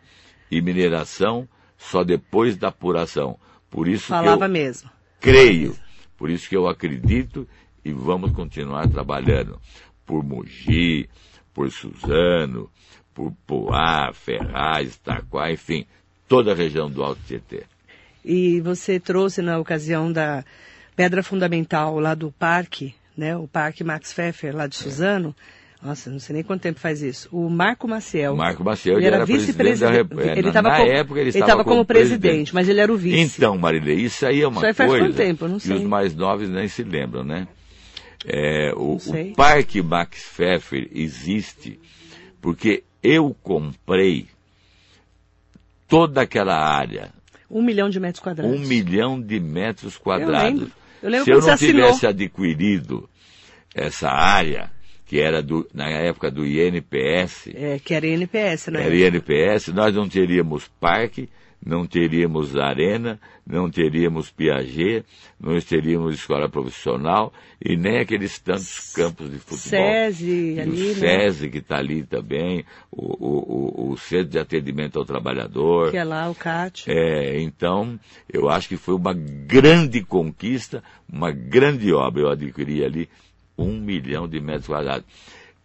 e mineração só depois da apuração. Por isso Falava que eu mesmo. creio, por isso que eu acredito e vamos continuar trabalhando por Mogi, por Suzano, por Poá, Ferraz, Taquá, enfim, toda a região do Alto Tietê. E você trouxe na ocasião da pedra fundamental lá do parque, né? O Parque Max Pfeffer, lá de É. Suzano. Nossa, não sei nem quanto tempo faz isso. O Marco Maciel. Marco Maciel ele ele era era presidente da vice-presidente. República. Ele Na- estava na como, época ele ele estava como como presidente, presidente. mas ele era o vice. Então, Marilei, isso aí é uma Isso aí faz coisa quanto tempo? Não sei. os mais novos nem se lembram, né? É, o, o Parque Max Pfeffer existe porque eu comprei toda aquela área, Um milhão de metros quadrados. um milhão de metros quadrados. lembro. Eu lembro Se eu não tivesse adquirido essa área, que era do, na época do INPS, É, que era INPS, não era? INPS, nós não teríamos parque, não teríamos arena, não teríamos Piaget, não teríamos escola profissional e nem aqueles tantos campos de futebol. SESI E ali, o né? SESI que está ali também, o, o, o, o Centro de Atendimento ao Trabalhador. Que é lá o CAT. É, então, eu acho que foi uma grande conquista, uma grande obra. Eu adquiri ali um milhão de metros quadrados.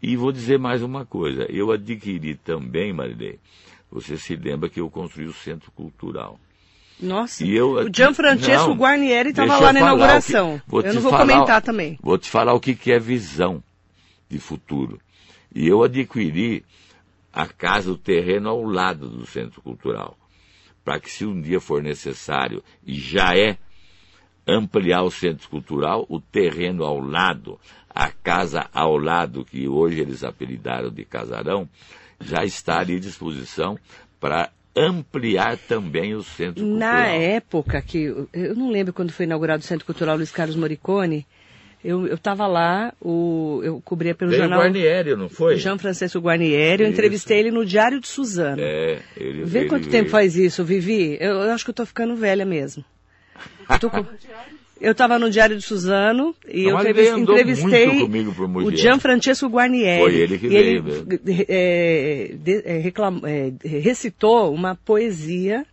E vou dizer mais uma coisa. Eu adquiri também, Marilei, você se lembra que eu construí o Centro Cultural. Nossa, E eu- o Gianfrancesco Não, Guarnieri estava lá na que- inauguração. vou Eu não vou falar- comentar também. Vou te falar o que, que é visão de futuro. E eu adquiri a casa, o terreno ao lado do Centro Cultural. Para que se um dia for necessário, e já é, ampliar o Centro Cultural, o terreno ao lado, a casa ao lado, que hoje eles apelidaram de casarão, já está ali à disposição para ampliar também o Centro Na Cultural. época que. Eu não lembro quando foi inaugurado o Centro Cultural Luiz Carlos Moricone. Eu estava lá, o, eu cobria pelo Veio o jornal Guarnieri, não foi? Jean Francisco Guarnieri. Eu Isso. entrevistei ele no Diário de Suzano. É, ele Vê ele quanto veio. tempo faz isso, Vivi? Eu, eu acho que eu tô ficando velha mesmo. Eu, tô com- eu tava no Diário de Suzano e Não, eu entrevistei o Gianfrancesco Guarnieri. Foi ele que veio ele é, de- é, reclam- é, recitou uma poesia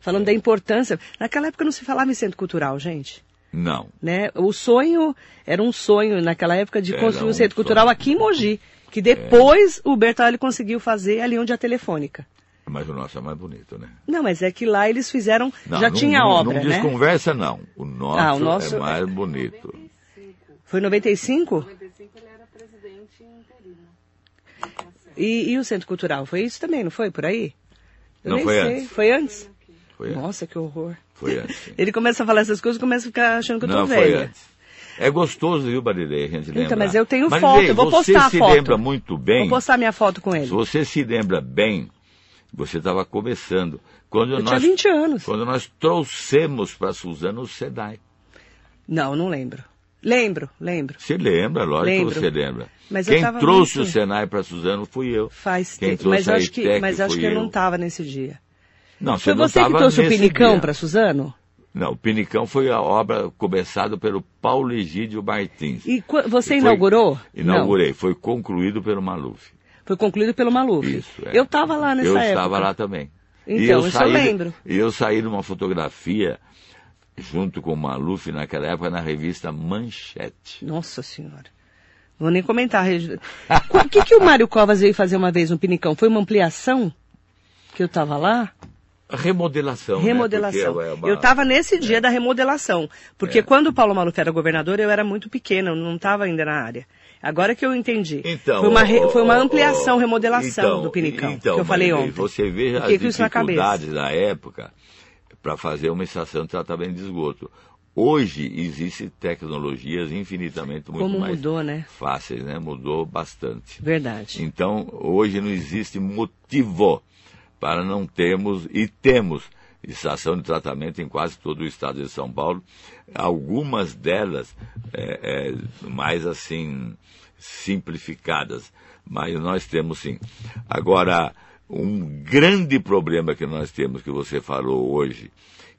falando da importância. Naquela época não se falava em centro cultural, gente. Não. Né? O sonho era um sonho naquela época de Era construir um um centro cultural sonho. aqui em Mogi, que depois o Bertolli conseguiu fazer ali onde é a telefônica. Mas o nosso é mais bonito, né? Não, mas é que lá eles fizeram, Não, já não- tinha não, obra, não né? desconversa, não. O nosso, Ah, o nosso é mais é- bonito. Foi em 95? 95 ele era presidente interino. E, e o Centro Cultural? Foi isso também, não foi? Por aí? Eu Não, nem foi sei. antes. Foi antes? Foi antes. Nossa, que horror. Foi antes. sim. Ele começa a falar essas coisas e começa a ficar achando que eu tô Não, foi velha. antes. É gostoso, viu, Marilei, a gente lembra. Então, mas eu tenho foto, eu vou você postar a se foto. lembra muito bem. Vou postar minha foto com ele. Se você se lembra bem, você estava começando. Quando Eu nós, tinha 20 anos. Quando nós trouxemos para Suzano o SEDAI. Não, não lembro. Lembro, lembro. Você lembra, lógico Lembro. que você lembra. Mas Quem trouxe muito- o Senai para Suzano fui eu. Faz Quem tempo. Mas acho que, mas acho que eu não eu. estava nesse dia. Não, Foi não você que trouxe o pinicão para Suzano? Não, o Pinicão foi a obra começada pelo Paulo Egídio Martins. E você Foi- inaugurou? Inaugurei, foi concluído pelo Maluf. Foi concluído pelo Maluf. Isso, é. Eu estava lá nessa eu época. estava lá também. Então, isso eu lembro. E eu saí numa fotografia junto com o Maluf naquela época na revista Manchete. Nossa senhora. Vou nem comentar. O que, que o Mário Covas veio fazer uma vez no Pinicão? Foi uma ampliação? Que eu estava lá? Remodelação. né? Remodelação. Porque é uma- Eu estava nesse dia da remodelação. Porque É. quando o Paulo Maluf era governador, eu era muito pequena, eu não estava ainda na área. Agora que eu entendi. Então, foi uma, re- foi uma ampliação, ó, remodelação então, do Pinicão, então, que eu falei Marilei, ontem. Você veja as na dificuldades da época para fazer uma estação de tratamento de esgoto. Hoje existem tecnologias infinitamente muito Como mais mudou, né? fáceis, né? Mudou bastante. Verdade. Então, hoje não existe motivo para não termos, e temos, estação de tratamento em quase todo o estado de São Paulo. Algumas delas é, é, mais assim, simplificadas, mas nós temos sim. Agora, um grande problema que nós temos, que você falou hoje,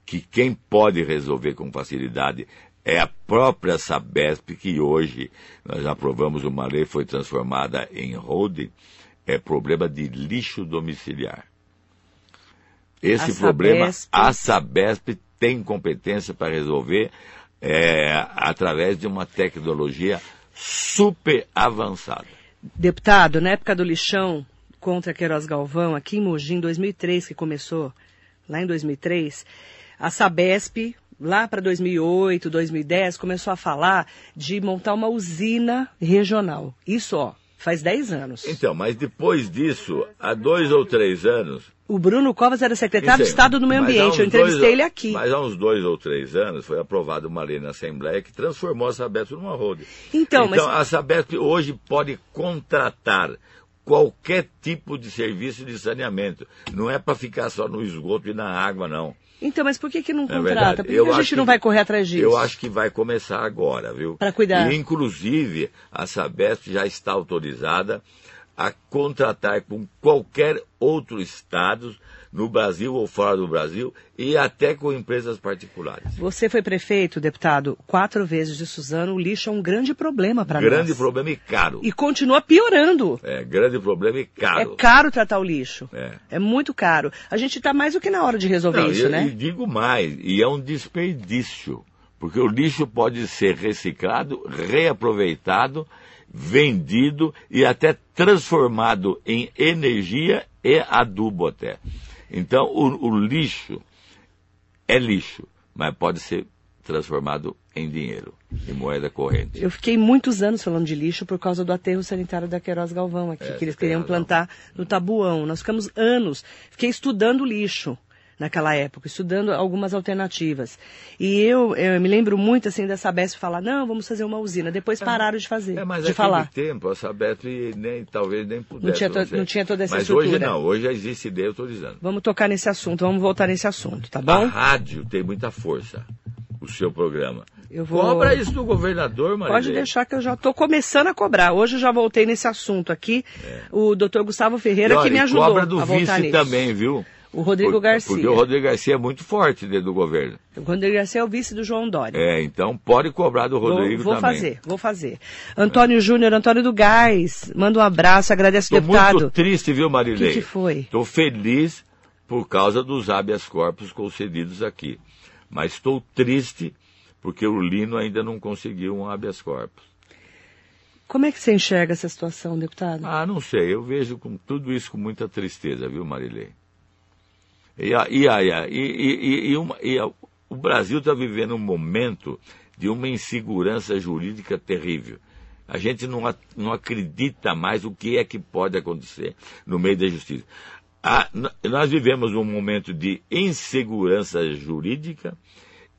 que quem pode resolver com facilidade é a própria Sabesp, que hoje nós aprovamos uma lei, foi transformada em holding, é problema de lixo domiciliar. Esse A problema, Sabesp- a Sabesp tem competência para resolver é, através de uma tecnologia super avançada. Deputado, na época do lixão contra Queiroz Galvão, aqui em Mogi, em 2003, que começou, lá em 2003, a Sabesp, lá para 2008, 2010, começou a falar de montar uma usina regional. Isso, ó, faz 10 anos. Então, mas depois disso, há dois ou três anos, O Bruno Covas era secretário de. Estado do Meio Ambiente, eu entrevistei dois- ele aqui. Mas há uns dois ou três anos foi aprovada uma lei na Assembleia que transformou a Sabesp numa roda. Então, mas- a Sabesp hoje pode contratar qualquer tipo de serviço de saneamento. Não é para ficar só no esgoto e na água, não. Então, mas por que, que não É contrata? Por que, que a gente que- não vai correr atrás disso? Eu acho que vai começar agora, viu? Pra cuidar. E, inclusive, a Sabesp já está autorizada a contratar com qualquer outro estado, no Brasil ou fora do Brasil, e até com empresas particulares. Você foi prefeito, deputado, quatro vezes de Suzano. O lixo é um grande problema para nós. Grande problema e caro. E continua piorando. É, grande problema e caro. É caro tratar o lixo. É. muito caro. A gente está mais do que na hora de resolver Não, isso, e, né? e digo mais, e é um desperdício, porque o lixo pode ser reciclado, reaproveitado, vendido e até transformado em energia e adubo até. Então, o, o lixo é lixo, mas pode ser transformado em dinheiro, em moeda corrente. Eu fiquei muitos anos falando de lixo por causa do aterro sanitário da Queiroz Galvão aqui, É, que eles queriam razão. plantar no Tabuão. Nós ficamos anos, fiquei estudando lixo naquela época, estudando algumas alternativas. E eu, eu me lembro muito assim da Sabesp falar, não, vamos fazer uma usina. Depois pararam de fazer, É, mas de naquele falar. tempo a Sabesp nem, talvez nem pudesse. tinha to- não tinha toda essa mas estrutura. hoje não, hoje já existe ideia autorizando. Vamos tocar nesse assunto, vamos voltar nesse assunto, tá A bom? rádio tem muita força, o seu programa. Eu vou- Cobra isso do governador, Maria. Pode deixar que eu já estou começando a cobrar. Hoje eu já voltei nesse assunto aqui. O doutor Gustavo Ferreira que me ajudou É. Cobra do a vice nisso. também, viu? O Rodrigo Por- Garcia. Porque o Rodrigo Garcia é muito forte dentro do governo. O Rodrigo Garcia é o vice do João Dória. É, então pode cobrar do Rodrigo vou, vou também. fazer, vou fazer. Antônio Júnior, Antônio do Gás, manda um abraço, agradece o Estou deputado. muito triste, viu, Marilei? Que que foi? Estou feliz por causa dos habeas corpus concedidos aqui. Mas estou triste porque o Lino ainda não conseguiu um habeas corpus. Como é que você enxerga essa situação, deputado? Ah, não sei, eu vejo com tudo isso com muita tristeza, viu, Marilei? E, a- e, a- e, a- e, uma- e a- o Brasil está vivendo um momento de uma insegurança jurídica terrível. A gente não, a- não acredita mais o que é que pode acontecer no meio da justiça. N- nós vivemos um momento de insegurança jurídica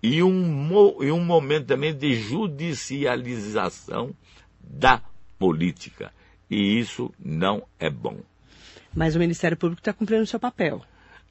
e um, e um momento também de judicialização da política. E isso não é bom. Mas o Ministério Público está cumprindo o seu papel.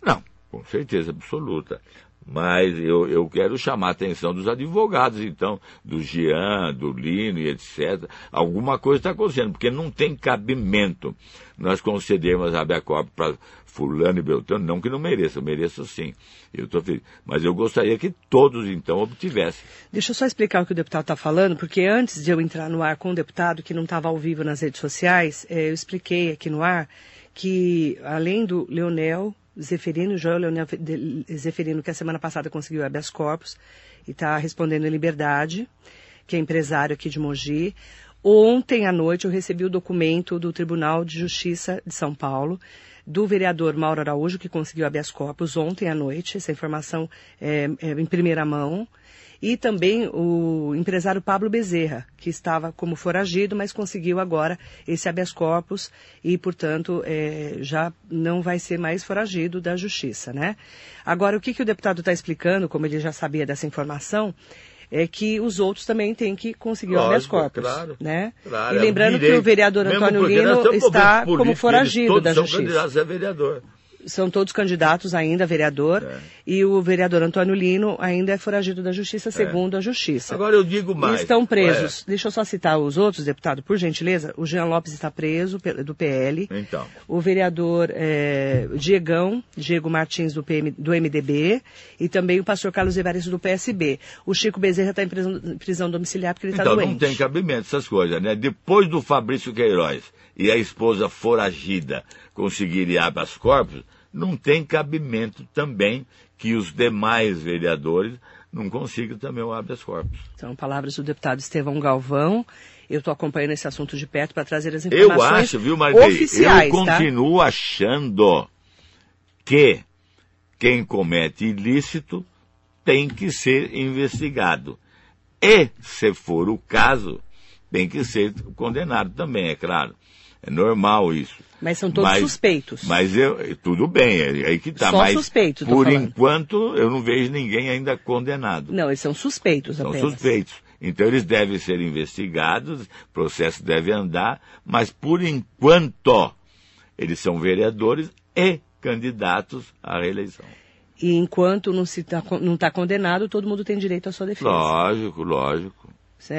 Não. Com certeza absoluta. Mas eu, eu quero chamar a atenção dos advogados, então, do Jean, do Lino e etc. Alguma coisa está acontecendo, porque não tem cabimento nós concedermos habeas corpus para fulano e beltrano, não que não mereça, eu mereço sim. Eu estou feliz. Mas eu gostaria que todos, então, obtivessem. Deixa eu só explicar o que o deputado está falando, porque antes de eu entrar no ar com o deputado, que não estava ao vivo nas redes sociais, eh, eu expliquei aqui no ar que, além do Leonel Zeferino, Joel Leonel Zeferino, que a semana passada conseguiu habeas corpus e está respondendo em liberdade, que é empresário aqui de Mogi. Ontem à noite eu recebi o documento do Tribunal de Justiça de São Paulo, do vereador Mauro Araújo, que conseguiu habeas corpus ontem à noite, essa informação é, é em primeira mão e também o empresário Pablo Bezerra, que estava como foragido, mas conseguiu agora esse habeas corpus e, portanto, é, já não vai ser mais foragido da justiça, né? Agora, o que, que o deputado está explicando, como ele já sabia dessa informação, é que os outros também têm que conseguir Lógico, o habeas corpus. Claro, né? Claro, e lembrando é que o vereador Antônio Lino está como foragido da justiça. Todos são candidatos a vereador são todos candidatos ainda a vereador, é. e o vereador Antônio Lino ainda é foragido da Justiça, é. segundo é. a Justiça. Agora eu digo mais. E estão presos. É. Deixa eu só citar os outros, deputado, por gentileza. O Jean Lopes está preso, do PL. Então. O vereador é, Diegão, Diego Martins, do, PM, do MDB, e também o pastor Carlos Evaristo, do PSB. O Chico Bezerra está em prisão, prisão, domiciliar porque ele está então, doente. Então, não tem cabimento essas coisas, né? Depois do Fabrício Queiroz e a esposa foragida conseguirem habeas corpus, não tem cabimento também que os demais vereadores não consigam também o habeas corpus. São palavras do deputado Estevão Galvão. Eu estou acompanhando esse assunto de perto para trazer as informações eu acho, viu, oficiais. Eu tá? continuo tá? achando que quem comete ilícito tem que ser investigado. E, se for o caso, tem que ser condenado também, é claro. É normal isso. Mas são todos mas, suspeitos. Mas eu, tudo bem, é aí que está. Só mas suspeitos, por falando. enquanto eu não vejo ninguém ainda condenado. Não, eles são suspeitos são apenas. São suspeitos. Então eles devem ser investigados, o processo deve andar, mas por enquanto eles são vereadores e candidatos à reeleição. E enquanto não está não tá condenado, todo mundo tem direito à sua defesa. Lógico, lógico.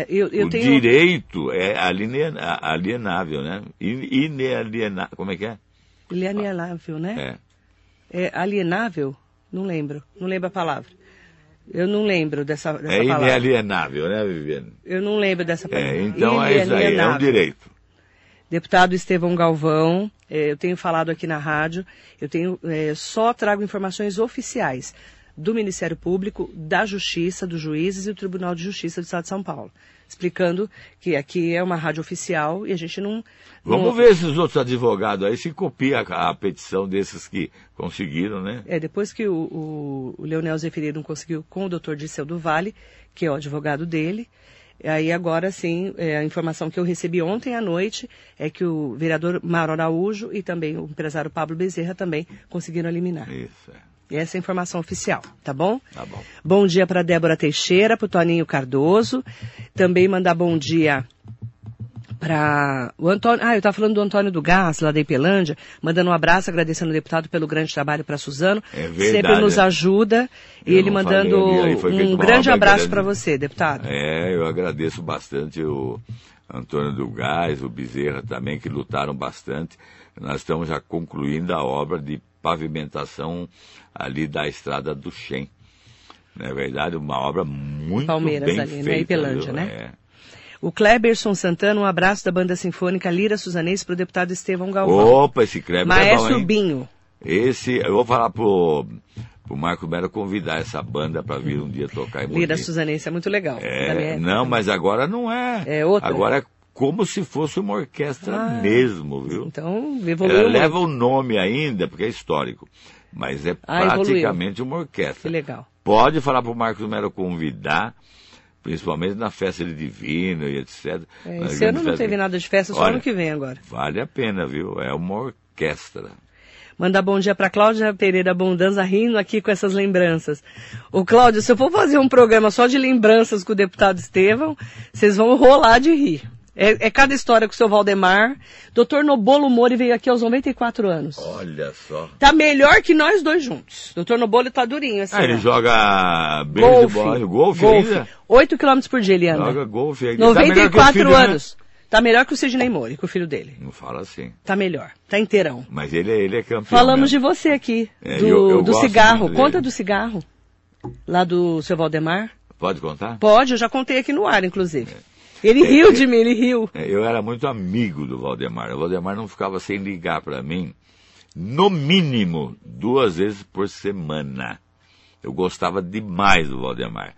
Eu, eu o tenho... direito é alienável, né? Inalienável. Como é que é? Inalienável, né? É. é. Alienável? Não lembro. Não lembro a palavra. Eu não lembro dessa, dessa é palavra. É inalienável, né, Viviane? Eu não lembro dessa palavra. É, então é isso aí, é um direito. Deputado Estevão Galvão, é, eu tenho falado aqui na rádio, eu tenho é, só trago informações oficiais do Ministério Público, da Justiça, dos juízes e do Tribunal de Justiça do Estado de São Paulo. Explicando que aqui é uma rádio oficial e a gente não. Vamos ver esses outros advogados aí se copia a, a, petição desses que conseguiram, né? É, depois que o, o, o Leonel Zeferino conseguiu com o doutor Disseu do Vale, que é o advogado dele, Aí agora sim, é, a informação que eu recebi ontem à noite é que o vereador Mauro Araújo e também o empresário Pablo Bezerra também conseguiram eliminar. Isso, é. Essa é a informação oficial, tá bom? Tá bom. Bom dia para Débora Teixeira, para o Toninho Cardoso. Também mandar bom dia para o Antônio. Ah, eu estava falando do Antônio do Gás, lá da Ipelândia, mandando um abraço, agradecendo o deputado pelo grande trabalho para Suzano. É verdade, Sempre nos ajuda. E ele mandando um grande abraço para você, deputado. É, eu agradeço bastante o Antônio do Gás, o Bezerra também, que lutaram bastante. Nós estamos já concluindo a obra de pavimentação ali da estrada do Xen. Na é verdade, uma obra muito Palmeiras bem ali, feita. Né? Ipelândia, né? É. O Kleberson Santana, um abraço da banda sinfônica Lira Suzanês para o deputado Estevão Galvão. Opa, esse Kleber Maestro é bom, hein? Binho. Esse, eu vou falar pro, pro Marco Melo convidar essa banda para vir um dia tocar em Lira Suzanense é muito legal. É, não, mas agora não é. É outra. Agora é como se fosse uma orquestra ah, mesmo, viu? Então, evoluiu. Ela leva o nome ainda, porque é histórico, mas é ah, praticamente evoluiu. uma orquestra. Que legal. Pode falar para o Marcos Melo convidar, principalmente na festa de Divino e etc. É, esse ano não teve nada de festa, só Olha, ano que vem agora. Vale a pena, viu? É uma orquestra. Mandar bom dia para Cláudia Pereira Bondanza rindo aqui com essas lembranças. O Cláudio, se eu for fazer um programa só de lembranças com o deputado Estevão, vocês vão rolar de rir. É, é cada história com o seu Valdemar. Doutor Nobolo Mori veio aqui aos 94 anos. Olha só. Tá melhor que nós dois juntos. Doutor Nobolo tá durinho, assim. Ah, ele ó. joga golfe. beisebol, golfe, golfe. ainda? 8 km por dia ele anda. Joga golfe ainda. Tá melhor que o 94 filho, né? anos. Tá melhor que o Sidney Mori, que o filho dele. Não fala assim. Tá melhor. Tá inteirão. Mas ele, é- ele é campeão. Falamos de mesmo. você aqui. É, do eu- eu do cigarro. Conta do cigarro. Lá do seu Valdemar. Pode contar? Pode, eu já contei aqui no ar, inclusive. Ele riu de mim, ele riu. É, Eu era muito amigo do Valdemar. O Valdemar não ficava sem ligar para mim, no mínimo, duas vezes por semana. Eu gostava demais do Valdemar.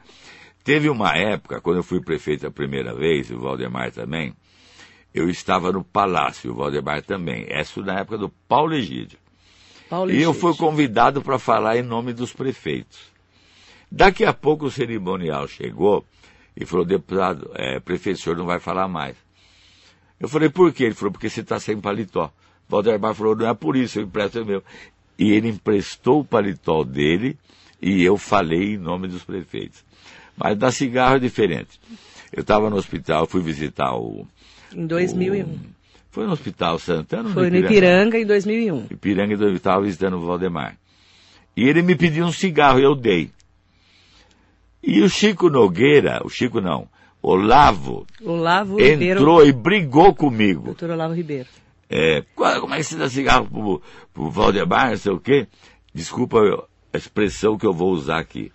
Teve uma época, quando eu fui prefeito a primeira vez, e o Valdemar também, eu estava no Palácio, o Valdemar também. Essa na época do Paulo Egídio. Paulo E eu Egídio. fui convidado para falar em nome dos prefeitos. Daqui a pouco o cerimonial chegou e falou, deputado, é, prefeito, o senhor não vai falar mais. Eu falei, por quê? Ele falou, porque você está sem paletó. Valdemar falou, não é por isso, eu empresto o meu. E ele emprestou o paletó dele e eu falei em nome dos prefeitos. Mas da cigarro é diferente. Eu estava no hospital, fui visitar o... Em 2001. Foi no Hospital Santana? Foi no Ipiranga em 2001. Ipiranga eu estava visitando o Valdemar. E ele me pediu um cigarro e eu dei. E o Chico Nogueira, o Chico não, Olavo, Olavo Ribeiro. entrou e brigou comigo. Doutor Olavo Ribeiro. É, "Qual- como é que você dá cigarro pro, pro Valdemar, não sei o quê? Desculpa a expressão que eu vou usar aqui.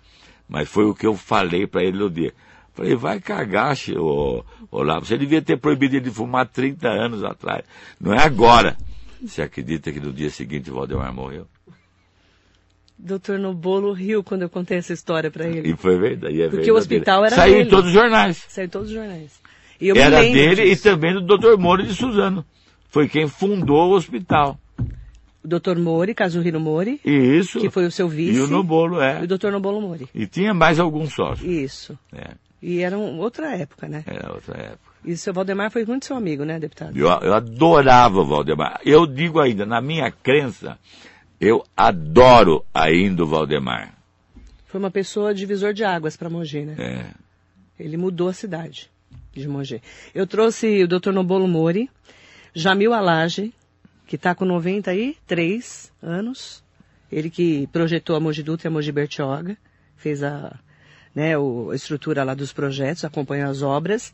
Mas foi o que eu falei para ele no dia. Falei, vai cagar, ô, Olavo. Você devia ter proibido ele de fumar 30 anos atrás. Não é agora. Você acredita que no dia seguinte o Valdemar morreu? Doutor Nobolo riu quando eu contei essa história pra ele. E foi verdade. e é Porque o hospital era Saiu dele. em todos os jornais. Saiu em todos os jornais. E Era dele e disso. também do Dr. Moro de Suzano. Foi quem fundou o hospital. O doutor Mori, Kazuhiro Mori, E isso. que foi o seu vice. E o Nobolo, é. E o doutor Nobolo Mori. E tinha mais alguns sócios. Isso. É, E era um- outra época, né? era outra época. E o seu Valdemar foi muito seu amigo, né, deputado? Eu, eu adorava o Valdemar. Eu digo ainda, na minha crença, eu adoro ainda o Valdemar. Foi uma pessoa divisor de águas para Mogi, né? É. Ele mudou a cidade de Mogi. Eu trouxe o Dr. Nobolo Mori, Jamil Alage, que está com 93 anos. Ele que projetou a Mogi Dutra e a Mogi Bertioga, fez a, né, o- a estrutura lá dos projetos, acompanhou as obras.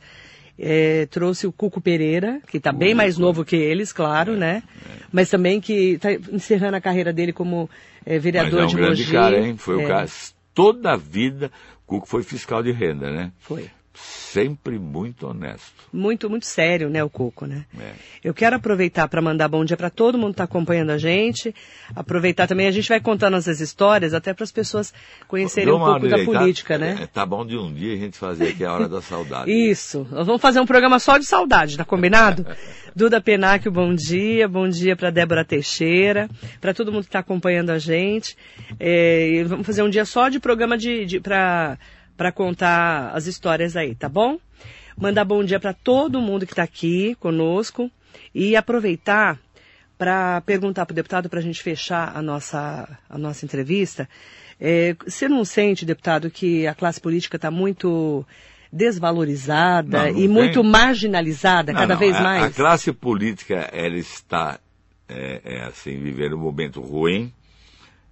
É, trouxe o Cuco Pereira, que está bem mais novo que eles, claro, né? Mas também que está encerrando a carreira dele como é, Mas vereador é um de grande Mogi. cara, hein? Foi É, o cara. Toda a vida, Cuco foi fiscal de renda, né? Foi. Sempre muito honesto. Muito, muito sério, né, o Coco, né? É. Eu quero aproveitar para mandar bom dia para todo mundo que está acompanhando a gente. Aproveitar também, a gente vai contando essas histórias até para as pessoas conhecerem um pouco da tá- política, é, né? Tá bom de um dia a gente fazer aqui a hora da saudade. Isso. Nós vamos fazer um programa só de saudade, tá combinado? Duda Penacchio, bom dia. Bom dia para Débora Teixeira, para todo mundo que está acompanhando a gente. É, vamos fazer um dia só de programa de, de para para contar as histórias aí, tá bom? Mandar bom dia para todo mundo que está aqui conosco e aproveitar para perguntar para o deputado para a gente fechar a nossa, a nossa entrevista. É, você não sente, deputado, que a classe política está muito desvalorizada Não, não e muito tem. marginalizada Não, cada vez a, mais? A classe política, ela está, é, é, assim, vivendo um momento ruim,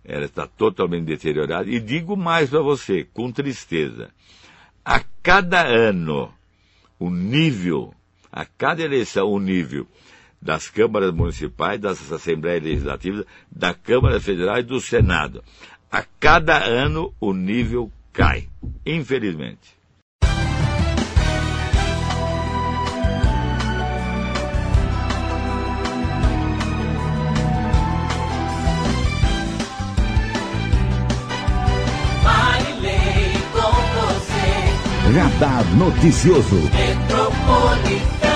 ela está totalmente deteriorada. E digo mais para você, com tristeza. A cada ano, o nível, a cada eleição, o nível das câmaras municipais, das assembleias legislativas, da Câmara Federal e do Senado. A cada ano, o nível cai, infelizmente. Radar Noticioso.